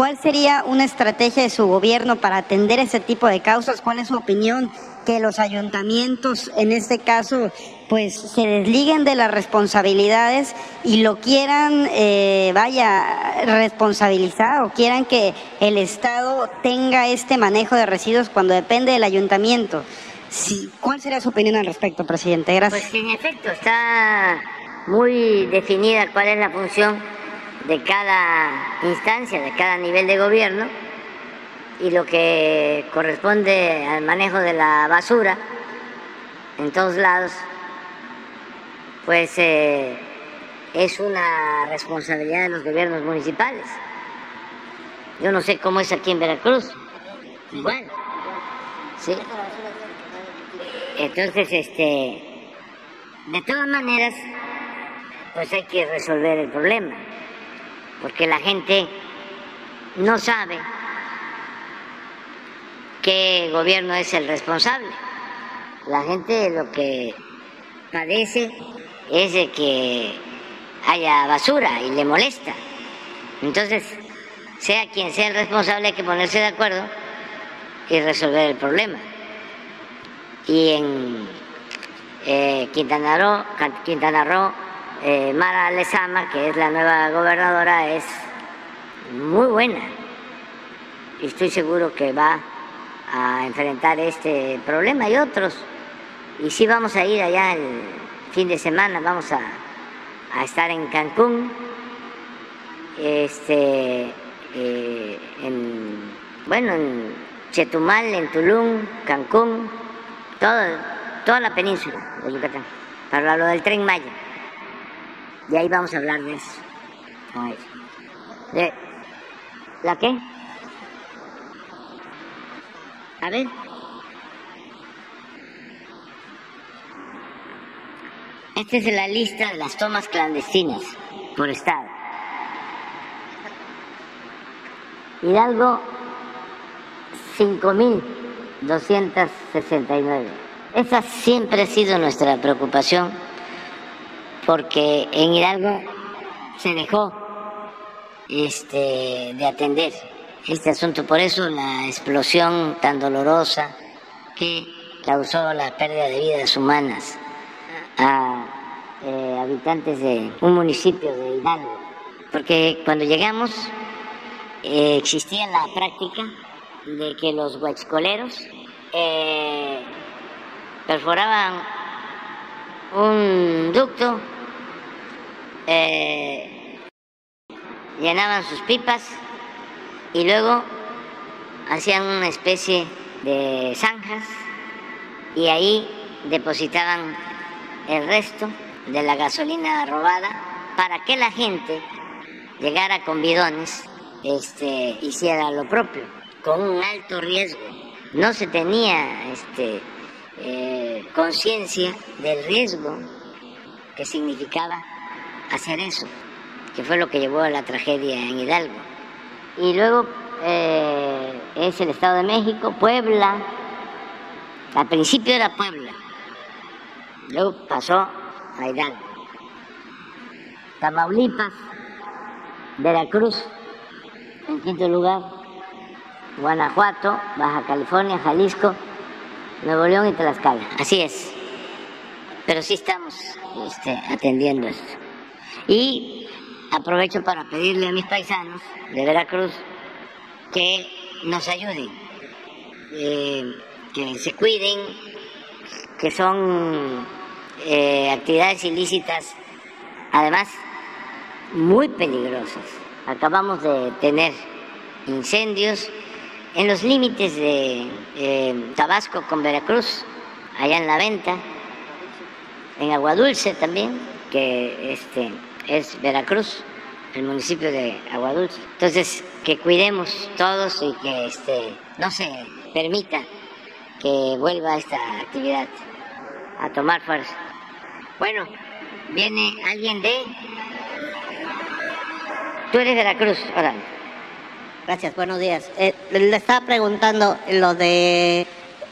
S6: cuál sería una estrategia de su gobierno para atender ese tipo de causas, cuál es su opinión que los ayuntamientos, en este caso, pues se desliguen de las responsabilidades y lo quieran, eh, vaya, responsabilizar o quieran que el Estado tenga este manejo de residuos cuando depende del ayuntamiento. ¿Cuál sería su opinión al respecto, presidente? Gracias.
S1: Pues en efecto está muy definida cuál es la función de cada instancia, de cada nivel de gobierno y lo que corresponde al manejo de la basura en todos lados, pues eh, es una responsabilidad de los gobiernos municipales. Yo no sé cómo es aquí en Veracruz. Igual. Sí. Entonces, este, de todas maneras, pues hay que resolver el problema, porque la gente no sabe qué gobierno es el responsable. La gente lo que padece es de que haya basura y le molesta. Entonces, sea quien sea el responsable, hay que ponerse de acuerdo y resolver el problema. Y en eh, Quintana Roo, Quintana Roo eh, Mara Lezama, que es la nueva gobernadora, es muy buena. Y estoy seguro que va a enfrentar este problema y otros. Y sí vamos a ir allá el fin de semana, vamos a, estar en Cancún, este, eh, en, bueno, en Chetumal, en Tulum, Cancún, toda la península de Yucatán, para lo del tren Maya. Y ahí vamos a hablar de eso. ¿De la qué? A ver. Esta es la lista de las tomas clandestinas por estado. Hidalgo, 5.269. Esa siempre ha sido nuestra preocupación porque en Hidalgo se dejó este, de atender este asunto. Por eso la explosión tan dolorosa que causó la pérdida de vidas humanas a eh, habitantes de un municipio de Hidalgo. Porque cuando llegamos eh, existía la práctica de que los huachicoleros eh, perforaban un ducto, eh, llenaban sus pipas y luego hacían una especie de zanjas y ahí depositaban el resto de la gasolina robada para que la gente llegara con bidones, este, hiciera lo propio, con un alto riesgo. No se tenía este, eh, conciencia del riesgo que significaba hacer eso, que fue lo que llevó a la tragedia en Hidalgo. Y luego eh, es el Estado de México, Puebla, al principio era Puebla, luego pasó a Hidalgo, Tamaulipas, Veracruz, en quinto lugar, Guanajuato, Baja California, Jalisco, Nuevo León y Tlaxcala. Así es. Pero sí estamos este, atendiendo esto. Y aprovecho para pedirle a mis paisanos de Veracruz que nos ayuden, eh, que se cuiden, que son eh, actividades ilícitas, además muy peligrosas. Acabamos de tener incendios en los límites de Tabasco con Veracruz, allá en la venta, en Aguadulce también, que este, es Veracruz, el municipio de Aguadulce. Entonces, que cuidemos todos y que este, no se permita que vuelva esta actividad a tomar fuerza. Bueno, viene alguien de... Tú eres Veracruz, ahora.
S7: Gracias, buenos días. Eh, le estaba preguntando lo de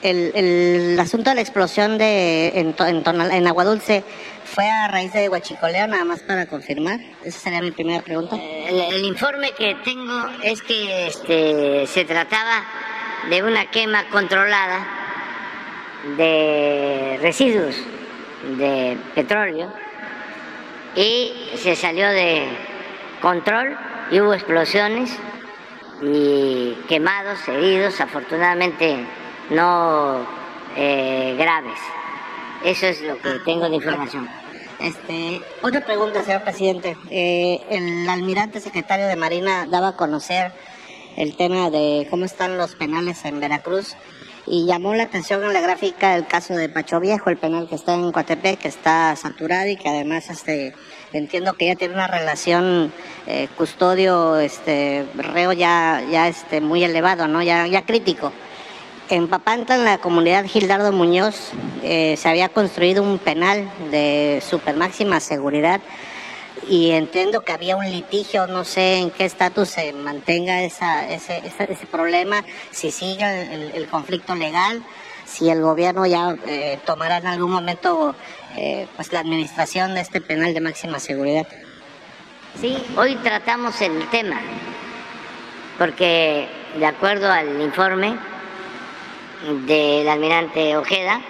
S7: el, asunto de la explosión de en, en, en Aguadulce fue a raíz de Huachicoleo, nada más para confirmar. Esa sería mi primera pregunta.
S1: El, el informe que tengo es que este, se trataba de una quema controlada de residuos de petróleo y se salió de control y hubo explosiones y quemados, heridos, afortunadamente no eh, graves. Eso es lo que tengo de información.
S7: Este, otra pregunta, señor presidente. Eh, el almirante secretario de Marina daba a conocer el tema de cómo están los penales en Veracruz y llamó la atención en la gráfica el caso de Pacho Viejo, el penal que está en Coatepec, que está saturado y que además este, entiendo que ya tiene una relación eh, custodio este, reo ya, ya este, muy elevado, ¿no? ya, ya crítico. En Papantla, en la comunidad Gildardo Muñoz, eh, se había construido un penal de super máxima seguridad y entiendo que había un litigio, no sé en qué estatus se mantenga esa, ese, ese, ese, problema, si sigue el, el, conflicto legal, si el gobierno ya eh, tomará en algún momento eh, pues la administración de este penal de máxima seguridad.
S1: Sí, hoy tratamos el tema, porque de acuerdo al informe del almirante Ojeda,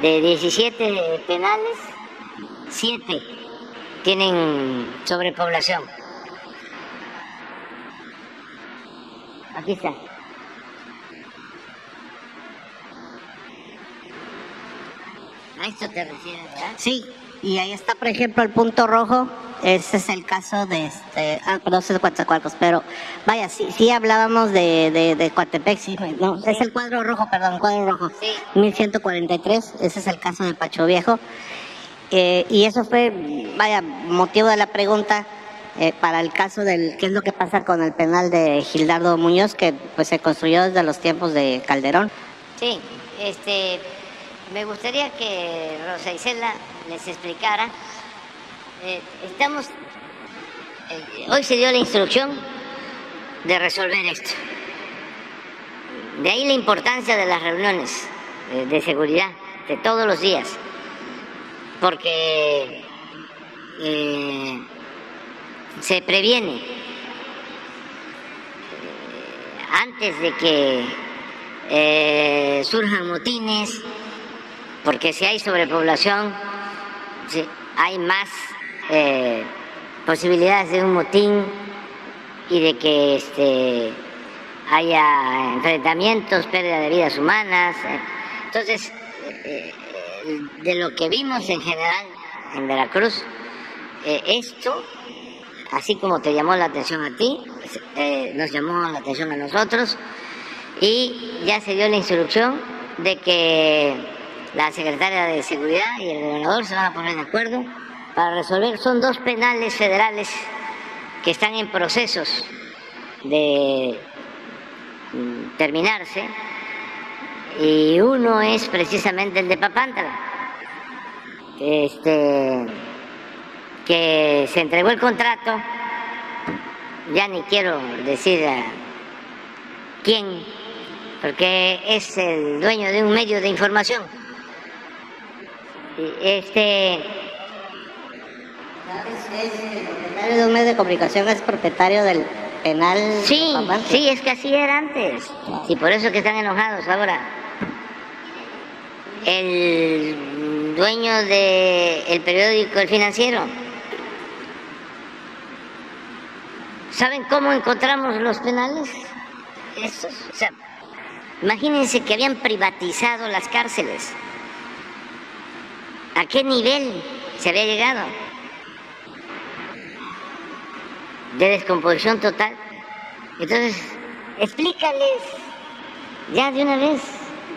S1: de 17 penales, 7 tienen sobrepoblación. Aquí está. A esto te refieres, ¿verdad?
S7: Sí, y ahí está, por ejemplo, el punto rojo. Ese es el caso de este, ah, no sé de Coatzacoalcos, pero vaya, sí, sí hablábamos de, de, de Coatepec, sí, no, sí. es el cuadro rojo, perdón, cuadro rojo,
S1: sí.
S7: 1143, ese es el caso de Pacho Viejo. Eh, y eso fue, vaya, motivo de la pregunta eh, para el caso del qué es lo que pasa con el penal de Gildardo Muñoz, que pues se construyó desde los tiempos de Calderón.
S1: Sí, este, me gustaría que Rosa Isela les explicara. Eh, estamos, eh, hoy se dio la instrucción de resolver esto. De ahí la importancia de las reuniones eh, de seguridad de todos los días, porque se previene antes de que surjan motines, porque si hay sobrepoblación, hay más eh, posibilidades de un motín y de que este, haya enfrentamientos, pérdida de vidas humanas. Entonces, eh, de lo que vimos en general en Veracruz. Eh, esto, así como te llamó la atención a ti, eh, nos llamó la atención a nosotros y ya se dio la instrucción de que la secretaria de Seguridad y el gobernador se van a poner de acuerdo para resolver. Son dos penales federales que están en procesos de mm, terminarse y uno es precisamente el de Papántala, este, que se entregó el contrato, ya ni quiero decir a quién, porque es el dueño de un medio de información.
S2: Este el de un medio de comunicación es propietario del penal.
S1: Sí, sí, es que así era antes. Y por eso que están enojados ahora. El dueño del periódico El Financiero. ¿Saben cómo encontramos los penales? Esos, o sea, imagínense que habían privatizado las cárceles. ¿A qué nivel se había llegado? de descomposición total. Entonces, explícales ya de una vez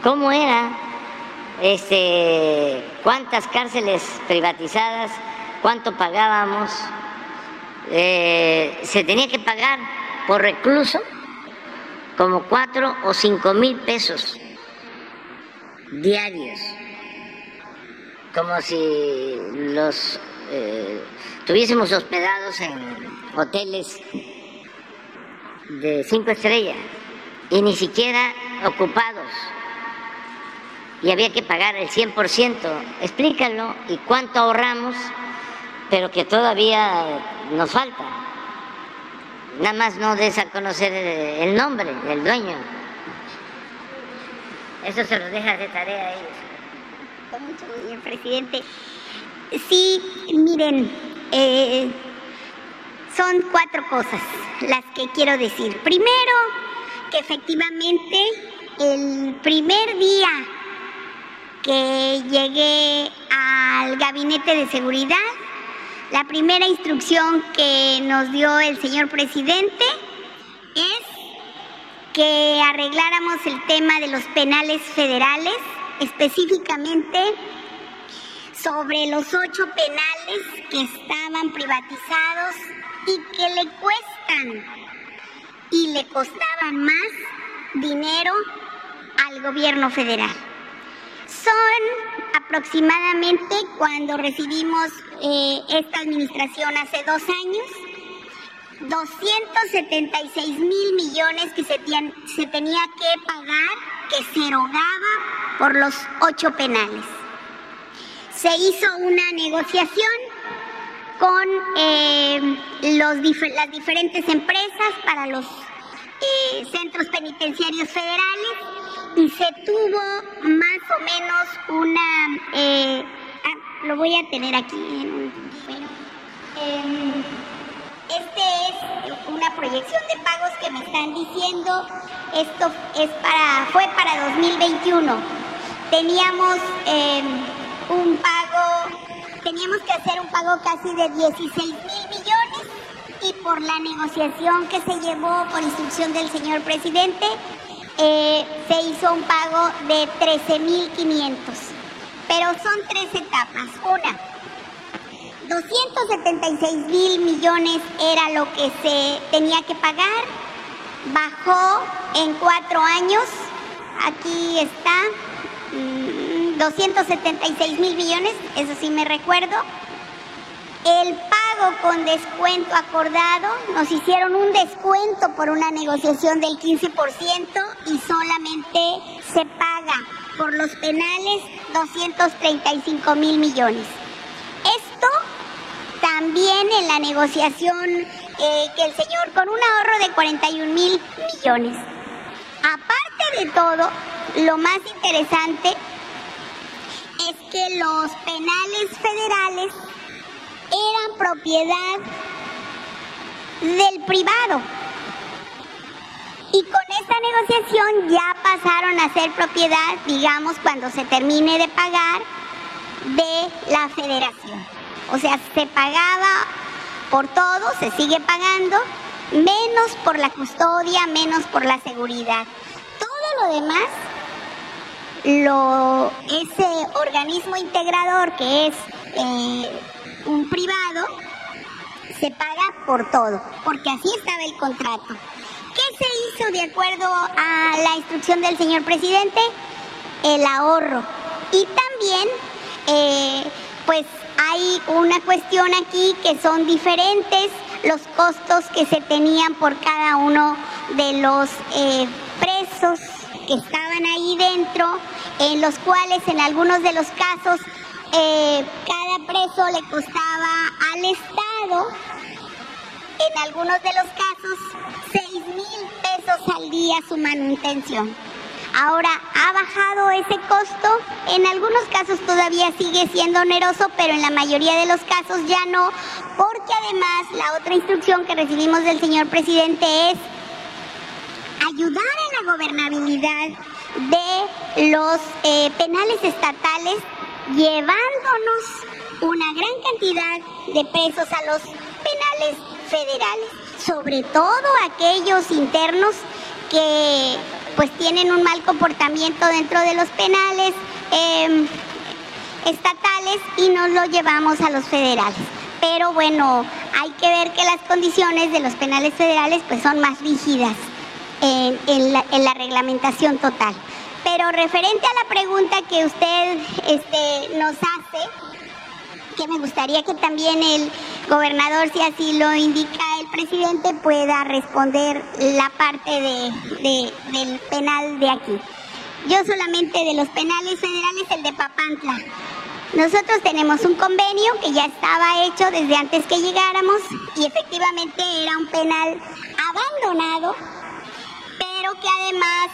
S1: cómo era, este, cuántas cárceles privatizadas, cuánto pagábamos. Eh, se tenía que pagar por recluso como cuatro o cinco mil pesos diarios, como si los eh, tuviésemos hospedados en hoteles de cinco estrellas y ni siquiera ocupados. Y había que pagar el 100%. Explícalo y cuánto ahorramos, pero que todavía nos falta. Nada más no des a conocer el nombre del dueño. Eso se lo deja de tarea a ellos.
S5: Mucho bien, presidente. Sí, miren, eh, son cuatro cosas las que quiero decir. Primero, que efectivamente el primer día que llegué al gabinete de seguridad, la primera instrucción que nos dio el señor presidente es que arregláramos el tema de los penales federales, específicamente sobre los ocho penales que estaban privatizados y que le cuestan y le costaban más dinero al gobierno federal. Son aproximadamente cuando recibimos eh, esta administración hace dos años, 276 mil millones que se, se tenía que pagar, que se erogaba por los ocho penales. Se hizo una negociación con eh, los las diferentes empresas para los eh, centros penitenciarios federales y se tuvo más o menos una... Eh, ah, lo voy a tener aquí en un... Em, este es una proyección de pagos que me están diciendo. Esto es para, fue para 2021. Teníamos em, un pago, teníamos que hacer un pago casi de 16 mil millones y por la negociación que se llevó por instrucción del señor presidente, eh, se hizo un pago de 13 mil 500. Pero son tres etapas. Una, 276 mil millones era lo que se tenía que pagar, bajó en cuatro años, aquí está, 276 mil millones, eso sí me recuerdo. El pago con descuento acordado, nos hicieron un descuento por una negociación del 15% y solamente se paga por los penales 235 mil millones. Esto también en la negociación eh, que el señor con un ahorro de 41 mil millones. Aparte de todo, lo más interesante es que los penales federales eran propiedad del privado. Y con esta negociación ya pasaron a ser propiedad, digamos, cuando se termine de pagar, de la federación. O sea, se pagaba por todo, se sigue pagando, menos por la custodia, menos por la seguridad. Todo lo demás, lo, ese organismo integrador que es eh, un privado, se paga por todo, porque así estaba el contrato. ¿Qué se hizo de acuerdo a la instrucción del señor presidente? El ahorro. Y también, eh, pues hay una cuestión aquí que son diferentes los costos que se tenían por cada uno de los eh, presos que estaban ahí dentro, en los cuales en algunos de los casos eh, cada preso le costaba al Estado, en algunos de los casos, 6 mil pesos al día su manutención. Ahora ha bajado ese costo, en algunos casos todavía sigue siendo oneroso, pero en la mayoría de los casos ya no, porque además la otra instrucción que recibimos del señor presidente es ayudar en la gobernabilidad de los eh, penales estatales, llevándonos una gran cantidad de pesos a los penales federales, sobre todo aquellos internos que pues tienen un mal comportamiento dentro de los penales em, estatales y nos lo llevamos a los federales. Pero bueno, hay que ver que las condiciones de los penales federales pues son más rígidas en, la, reglamentación total. Pero referente a la pregunta que usted este, nos hace, que me gustaría que también el gobernador, si así lo indica el presidente, pueda responder la parte de, del penal de aquí. Yo solamente de los penales federales, el de Papantla. Nosotros tenemos un convenio que ya estaba hecho desde antes que llegáramos y efectivamente era un penal abandonado, pero que además,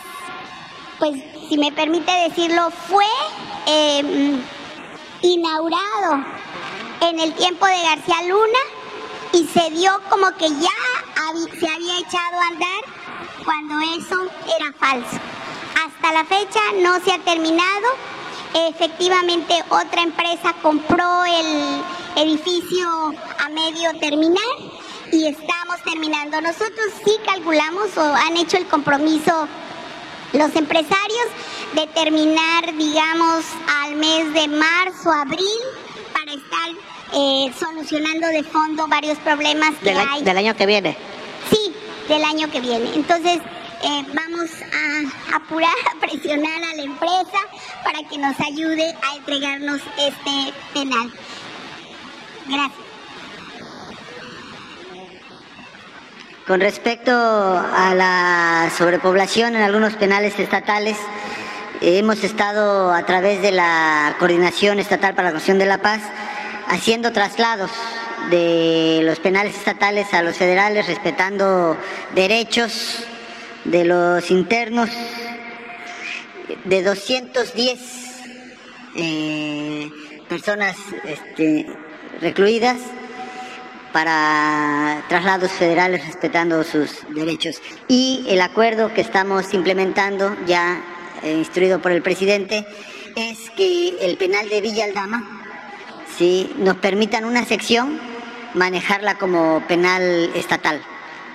S5: pues si me permite decirlo, fue eh, inaugurado en el tiempo de García Luna y se dio como que ya se había echado a andar cuando eso era falso. Hasta la fecha no se ha terminado. Efectivamente otra empresa compró el edificio a medio terminar y estamos terminando. Nosotros sí calculamos o han hecho el compromiso los empresarios de terminar, digamos, al mes de marzo, abril, para estar eh, solucionando de fondo varios problemas que hay.
S2: ¿Del año que viene?
S5: Sí, del año que viene. Entonces, eh, vamos a apurar, a presionar a la empresa para que nos ayude a entregarnos este penal. Gracias.
S2: Con respecto a la sobrepoblación en algunos penales estatales, hemos estado a través de la Coordinación Estatal para la Construcción de la Paz haciendo traslados de los penales estatales a los federales, respetando derechos de los internos, de 210 eh, personas este, recluidas para traslados federales respetando sus derechos. Y el acuerdo que estamos implementando, ya eh, instruido por el presidente, es que el penal de Villa Aldama si nos permitan una sección manejarla como penal estatal.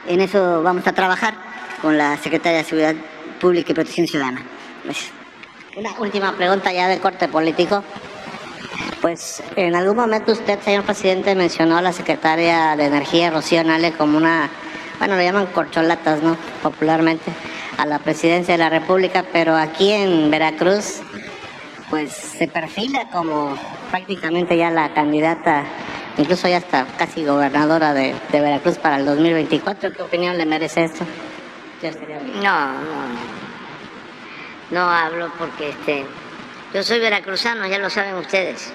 S2: En eso vamos a trabajar con la Secretaria de Seguridad Pública y Protección Ciudadana.
S7: Una última pregunta ya de corte político. Pues en algún momento usted, señor presidente, mencionó a la secretaria de Energía, Rocío Nale, como una, bueno, lo llaman corcholatas, ¿no? Popularmente, a la presidencia de la República, pero aquí en Veracruz, pues se perfila como prácticamente ya la candidata, incluso ya está casi gobernadora de, Veracruz para el 2024. ¿Qué opinión le merece esto?
S1: No, no, no hablo porque este, yo soy veracruzano, ya lo saben ustedes.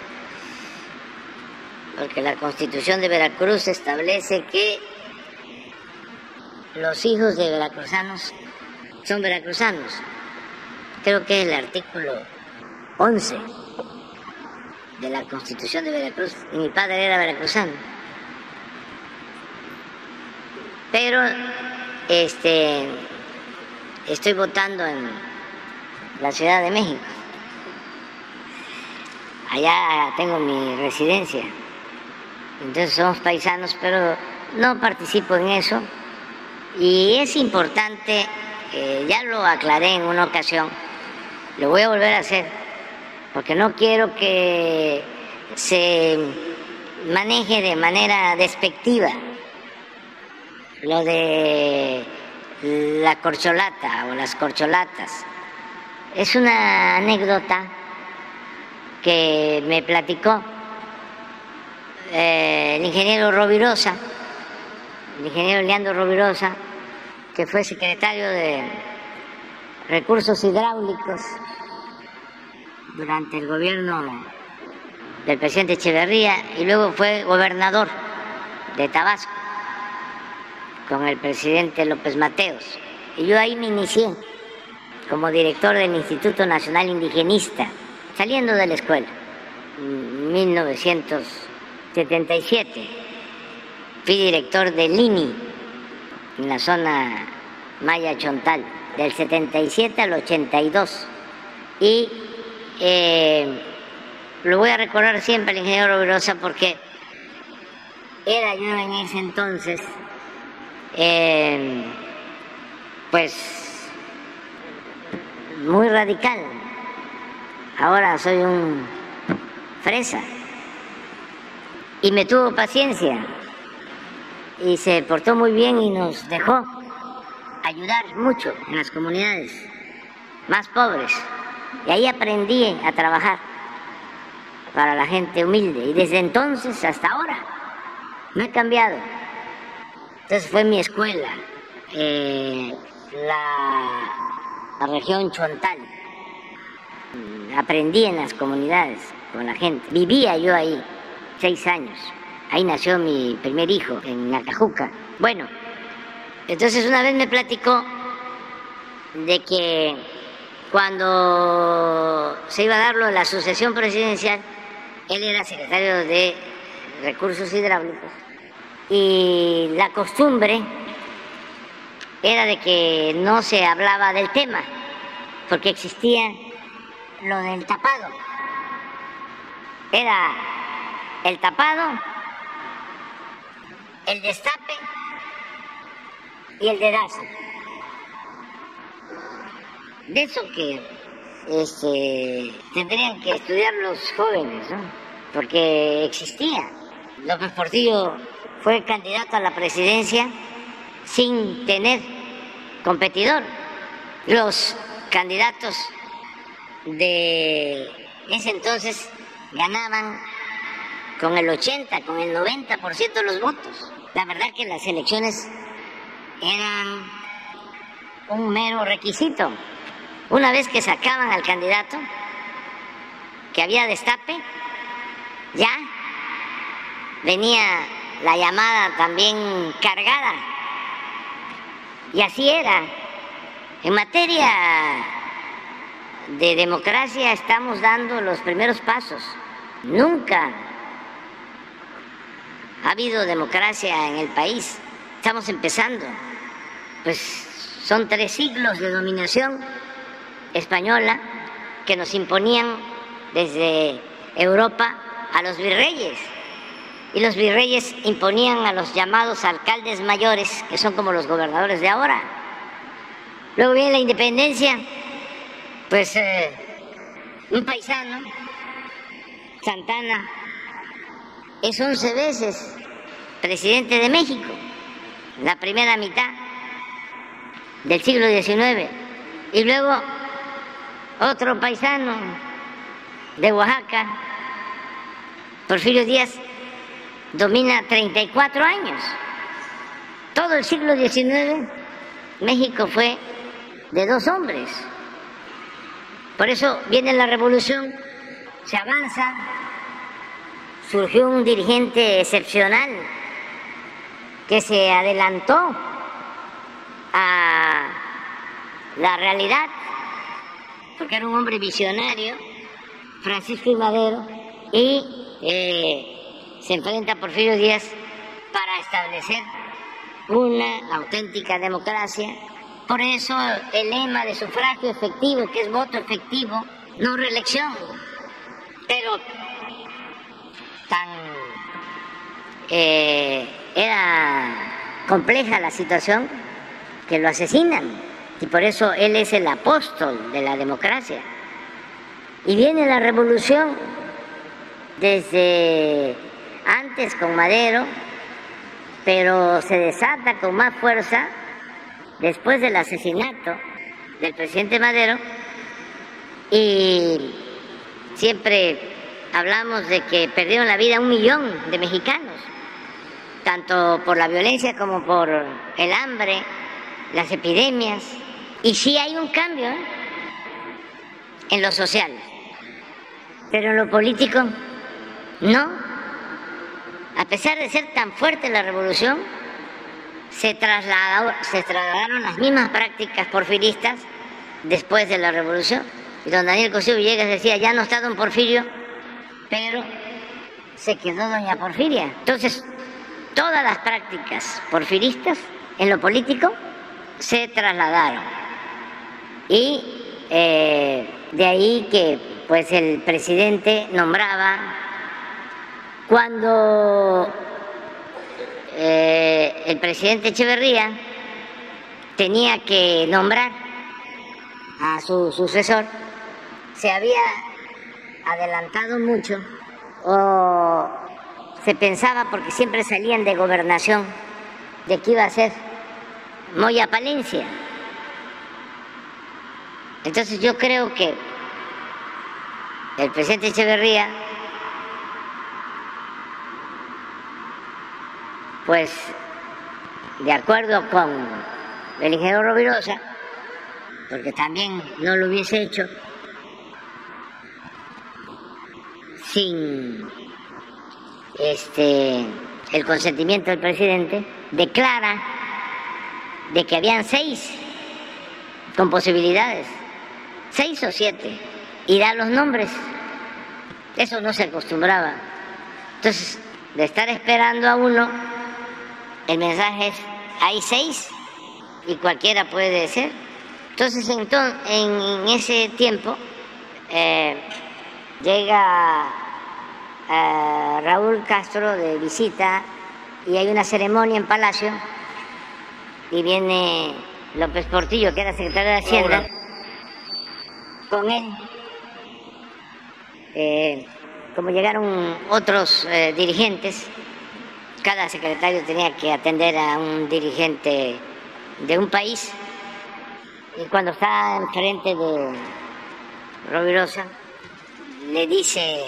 S1: Porque la constitución de Veracruz establece que los hijos de veracruzanos son veracruzanos. Creo que es el artículo 11 de la Constitución de Veracruz mi padre era veracruzano. Pero este estoy votando en la Ciudad de México. Allá tengo mi residencia. entonces somos paisanos, pero no participo en eso. Y es importante, eh, ya lo aclaré en una ocasión, lo voy a volver a hacer, porque no quiero que se maneje de manera despectiva lo de la corcholata o las corcholatas. Es una anécdota que me platicó eh, el ingeniero Rovirosa, el ingeniero Leandro Rovirosa, que fue secretario de Recursos Hidráulicos durante el gobierno del presidente Echeverría y luego fue gobernador de Tabasco con el presidente López Mateos. Y yo ahí me inicié como director del Instituto Nacional Indigenista, saliendo de la escuela, en 1977. Fui director del INI en la zona Maya Chontal, del 77 al 82. Y eh, lo voy a recordar siempre al ingeniero porque era yo en ese entonces, eh, pues, muy radical. Ahora soy un fresa. Y me tuvo paciencia. Y se portó muy bien y nos dejó ayudar mucho en las comunidades más pobres. Y ahí aprendí a trabajar para la gente humilde. Y desde entonces hasta ahora no he cambiado. Entonces fue mi escuela, eh, la, región Chontal. Aprendí en las comunidades con la gente. Vivía yo ahí seis años. Ahí nació mi primer hijo, en Nacajuca. Bueno, entonces una vez me platicó de que cuando se iba a en la sucesión presidencial, él era secretario de Recursos Hidráulicos y la costumbre era de que no se hablaba del tema, porque existía lo del tapado. Era el tapado, el destape y el dedazo. De eso que este, tendrían que estudiar los jóvenes, ¿no? porque existía. López Portillo fue candidato a la presidencia sin tener competidor. Los candidatos de ese entonces ganaban con el 80, con el 90% de los votos. La verdad que las elecciones eran un mero requisito. Una vez que sacaban al candidato, que había destape, ya venía la llamada también cargada. Y así era. En materia de democracia estamos dando los primeros pasos. Nunca ha habido democracia en el país. Estamos empezando. Pues son tres siglos de dominación española que nos imponían desde Europa a los virreyes. Y los virreyes imponían a los llamados alcaldes mayores, que son como los gobernadores de ahora. Luego viene la independencia, pues eh, un paisano, Santana, es once veces presidente de México, la primera mitad del siglo XIX. Y luego otro paisano de Oaxaca, Porfirio Díaz domina 34 años. Todo el siglo XIX México fue de dos hombres. Por eso viene la revolución, se avanza, surgió un dirigente excepcional que se adelantó a la realidad, porque era un hombre visionario, Francisco I. Madero, y eh, se enfrenta Porfirio Díaz para establecer una auténtica democracia. Por eso el lema de sufragio efectivo, que es voto efectivo, no reelección. Pero tan eh, era compleja la situación, que lo asesinan. Y por eso él es el apóstol de la democracia. Y viene la revolución desde antes con Madero, pero se desata con más fuerza después del asesinato del presidente Madero y siempre hablamos de que perdieron la vida un millón de mexicanos, tanto por la violencia como por el hambre, las epidemias. Y sí hay un cambio ¿eh? en lo social, pero en lo político no. A pesar de ser tan fuerte la revolución, se, se trasladaron las mismas prácticas porfiristas después de la revolución. Y don Daniel Cosío Villegas decía, ya no está don Porfirio, pero se quedó doña Porfiria. Entonces, todas las prácticas porfiristas en lo político se trasladaron. Y eh, de ahí que pues el presidente nombraba cuando eh, el presidente Echeverría tenía que nombrar a su sucesor, se había adelantado mucho o se pensaba, porque siempre salían de gobernación, de que iba a ser Moya Palencia. Entonces yo creo que el presidente Echeverría, pues de acuerdo con el ingeniero Rovirosa, porque también no lo hubiese hecho sin este el consentimiento del presidente, declara de que habían seis con posibilidades, seis o siete, y da los nombres. Eso no se acostumbraba. Entonces, de estar esperando a uno, el mensaje es, hay seis y cualquiera puede ser. Entonces, en, ese tiempo eh, llega eh, Raúl Castro de visita y hay una ceremonia en Palacio y viene López Portillo, que era secretario de Hacienda, con él. Eh, como llegaron otros dirigentes, cada secretario tenía que atender a un dirigente de un país y cuando está enfrente de Rovirosa, le dice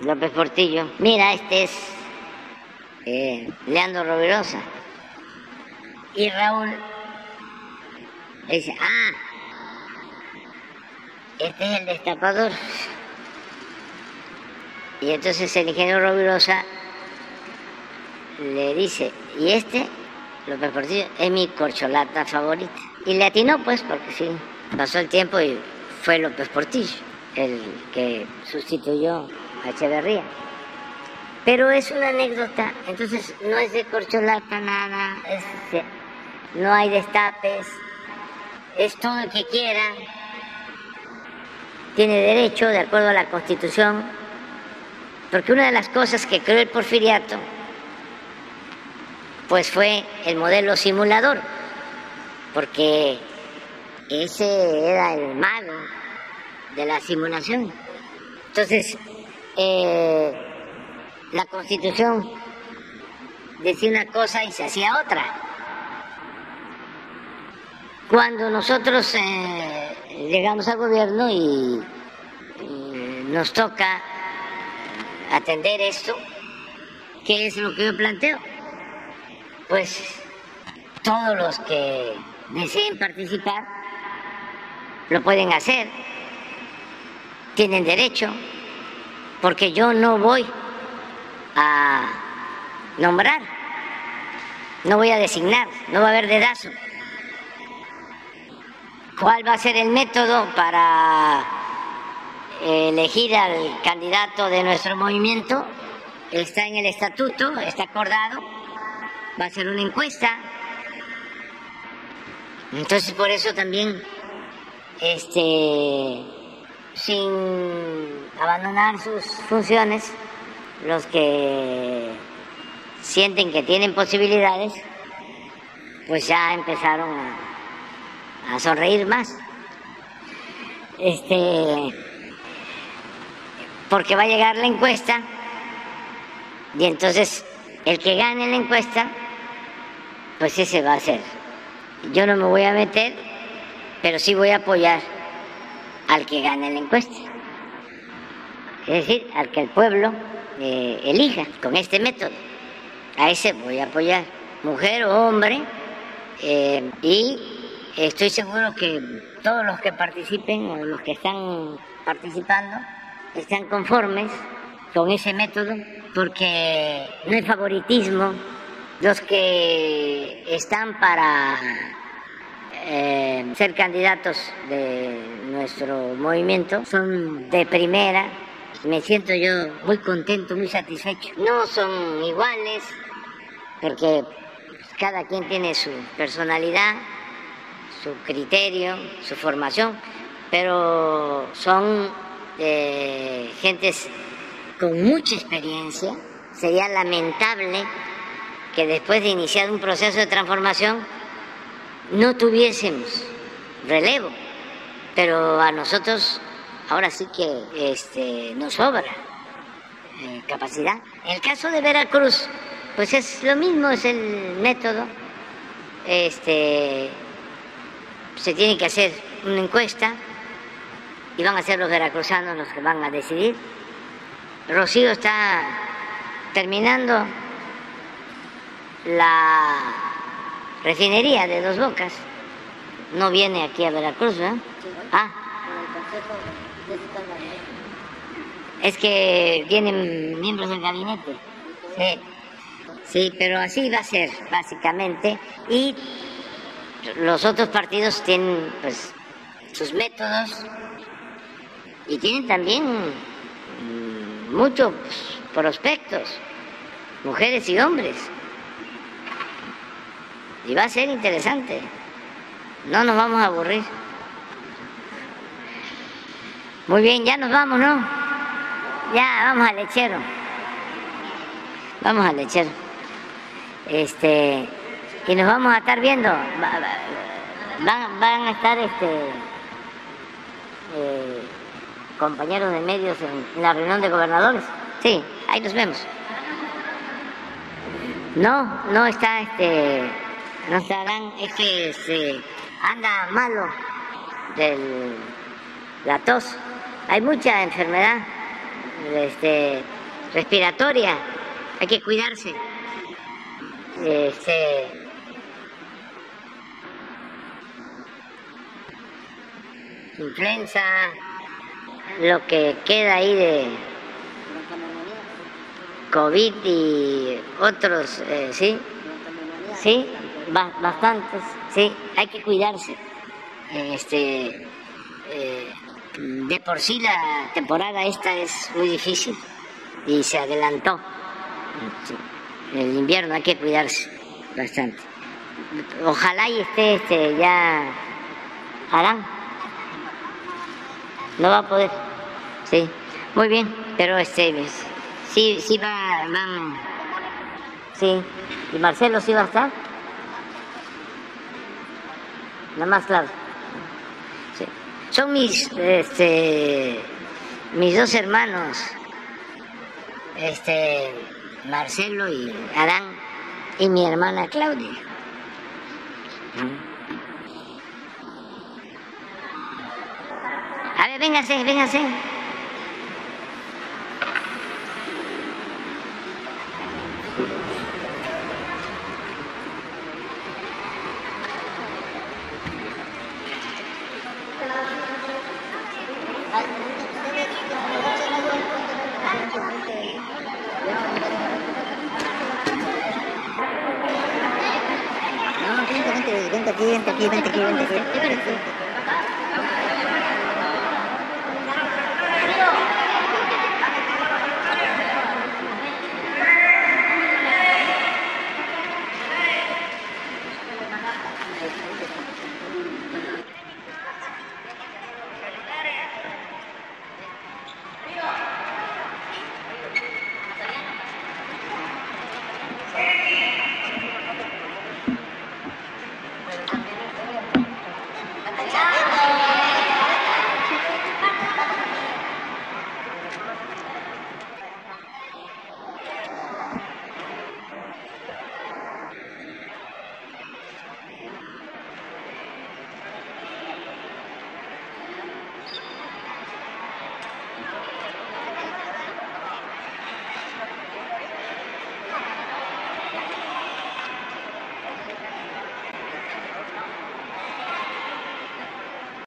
S1: López Portillo, mira, este es eh, Leandro Rovirosa. Y Raúl le dice, ah, este es el destapador. Y entonces el ingeniero Rovirosa le dice, ¿y este? López Portillo es mi corcholata favorita. Y le atinó pues, porque sí, pasó el tiempo y fue López Portillo el que sustituyó a Echeverría. Pero es una anécdota, entonces no es de corcholata nada, no hay destapes, es todo el que quiera, tiene derecho de acuerdo a la Constitución, porque una de las cosas que creó el porfiriato pues fue el modelo simulador, porque ese era el mago de la simulación. Entonces, eh, la constitución decía una cosa y se hacía otra. Cuando nosotros eh, llegamos al gobierno y nos toca atender esto, ¿qué es lo que yo planteo? Pues todos los que deseen participar lo pueden hacer, tienen derecho, porque yo no voy a nombrar, no voy a designar, no va a haber dedazo. ¿Cuál va a ser el método para elegir al candidato de nuestro movimiento? Está en el estatuto, está acordado va a ser una encuesta. Entonces por eso también, este, sin abandonar sus funciones, los que sienten que tienen posibilidades, pues ya empezaron a, sonreír más. Este, porque va a llegar la encuesta y entonces el que gane la encuesta, pues ese va a ser. Yo no me voy a meter, pero sí voy a apoyar al que gane la encuesta. Es decir, al que el pueblo eh, elija con este método. A ese voy a apoyar, mujer o hombre, eh, y estoy seguro que todos los que participen o los que están participando están conformes con ese método porque no hay favoritismo. Los que están para eh, ser candidatos de nuestro movimiento son de primera. Me siento yo muy contento, muy satisfecho. No son iguales porque cada quien tiene su personalidad, su criterio, su formación, pero son eh, gentes con mucha experiencia. Sería lamentable que después de iniciar un proceso de transformación no tuviésemos relevo, pero a nosotros ahora sí que este, nos sobra eh, capacidad. En el caso de Veracruz, pues es lo mismo, es el método. Este, se tiene que hacer una encuesta y van a ser los veracruzanos los que van a decidir. Rocío está terminando la refinería de Dos Bocas. No viene aquí a Veracruz, ¿verdad? Ah. Es que vienen miembros del gabinete. Sí. Sí, pero así va a ser, básicamente. Y los otros partidos tienen, pues, sus métodos y tienen también mm, muchos prospectos, mujeres y hombres. Y va a ser interesante. No nos vamos a aburrir. Muy bien, ya nos vamos, ¿no? Ya, vamos al lechero. Vamos al lechero. Este, y nos vamos a estar viendo. Van, van a estar este, eh, compañeros de medios en la reunión de gobernadores. Sí, ahí nos vemos. No, no está este, no estarán, es que se anda malo de la tos. Hay mucha enfermedad este, respiratoria, hay que cuidarse. Este, influenza, lo que queda ahí de COVID y otros, eh, ¿sí? Sí, bastantes, sí, hay que cuidarse. Este, eh, de por sí la temporada esta es muy difícil y se adelantó. El invierno hay que cuidarse bastante. Ojalá y esté este, ya harán no va a poder. Sí, muy bien, pero este, sí, sí va, van, sí. ¿Y Marcelo sí va a estar? Nada más claro. Sí. Son mis, este, mis dos hermanos, este, Marcelo y Adán, y mi hermana Claudia. A ver, véngase, véngase.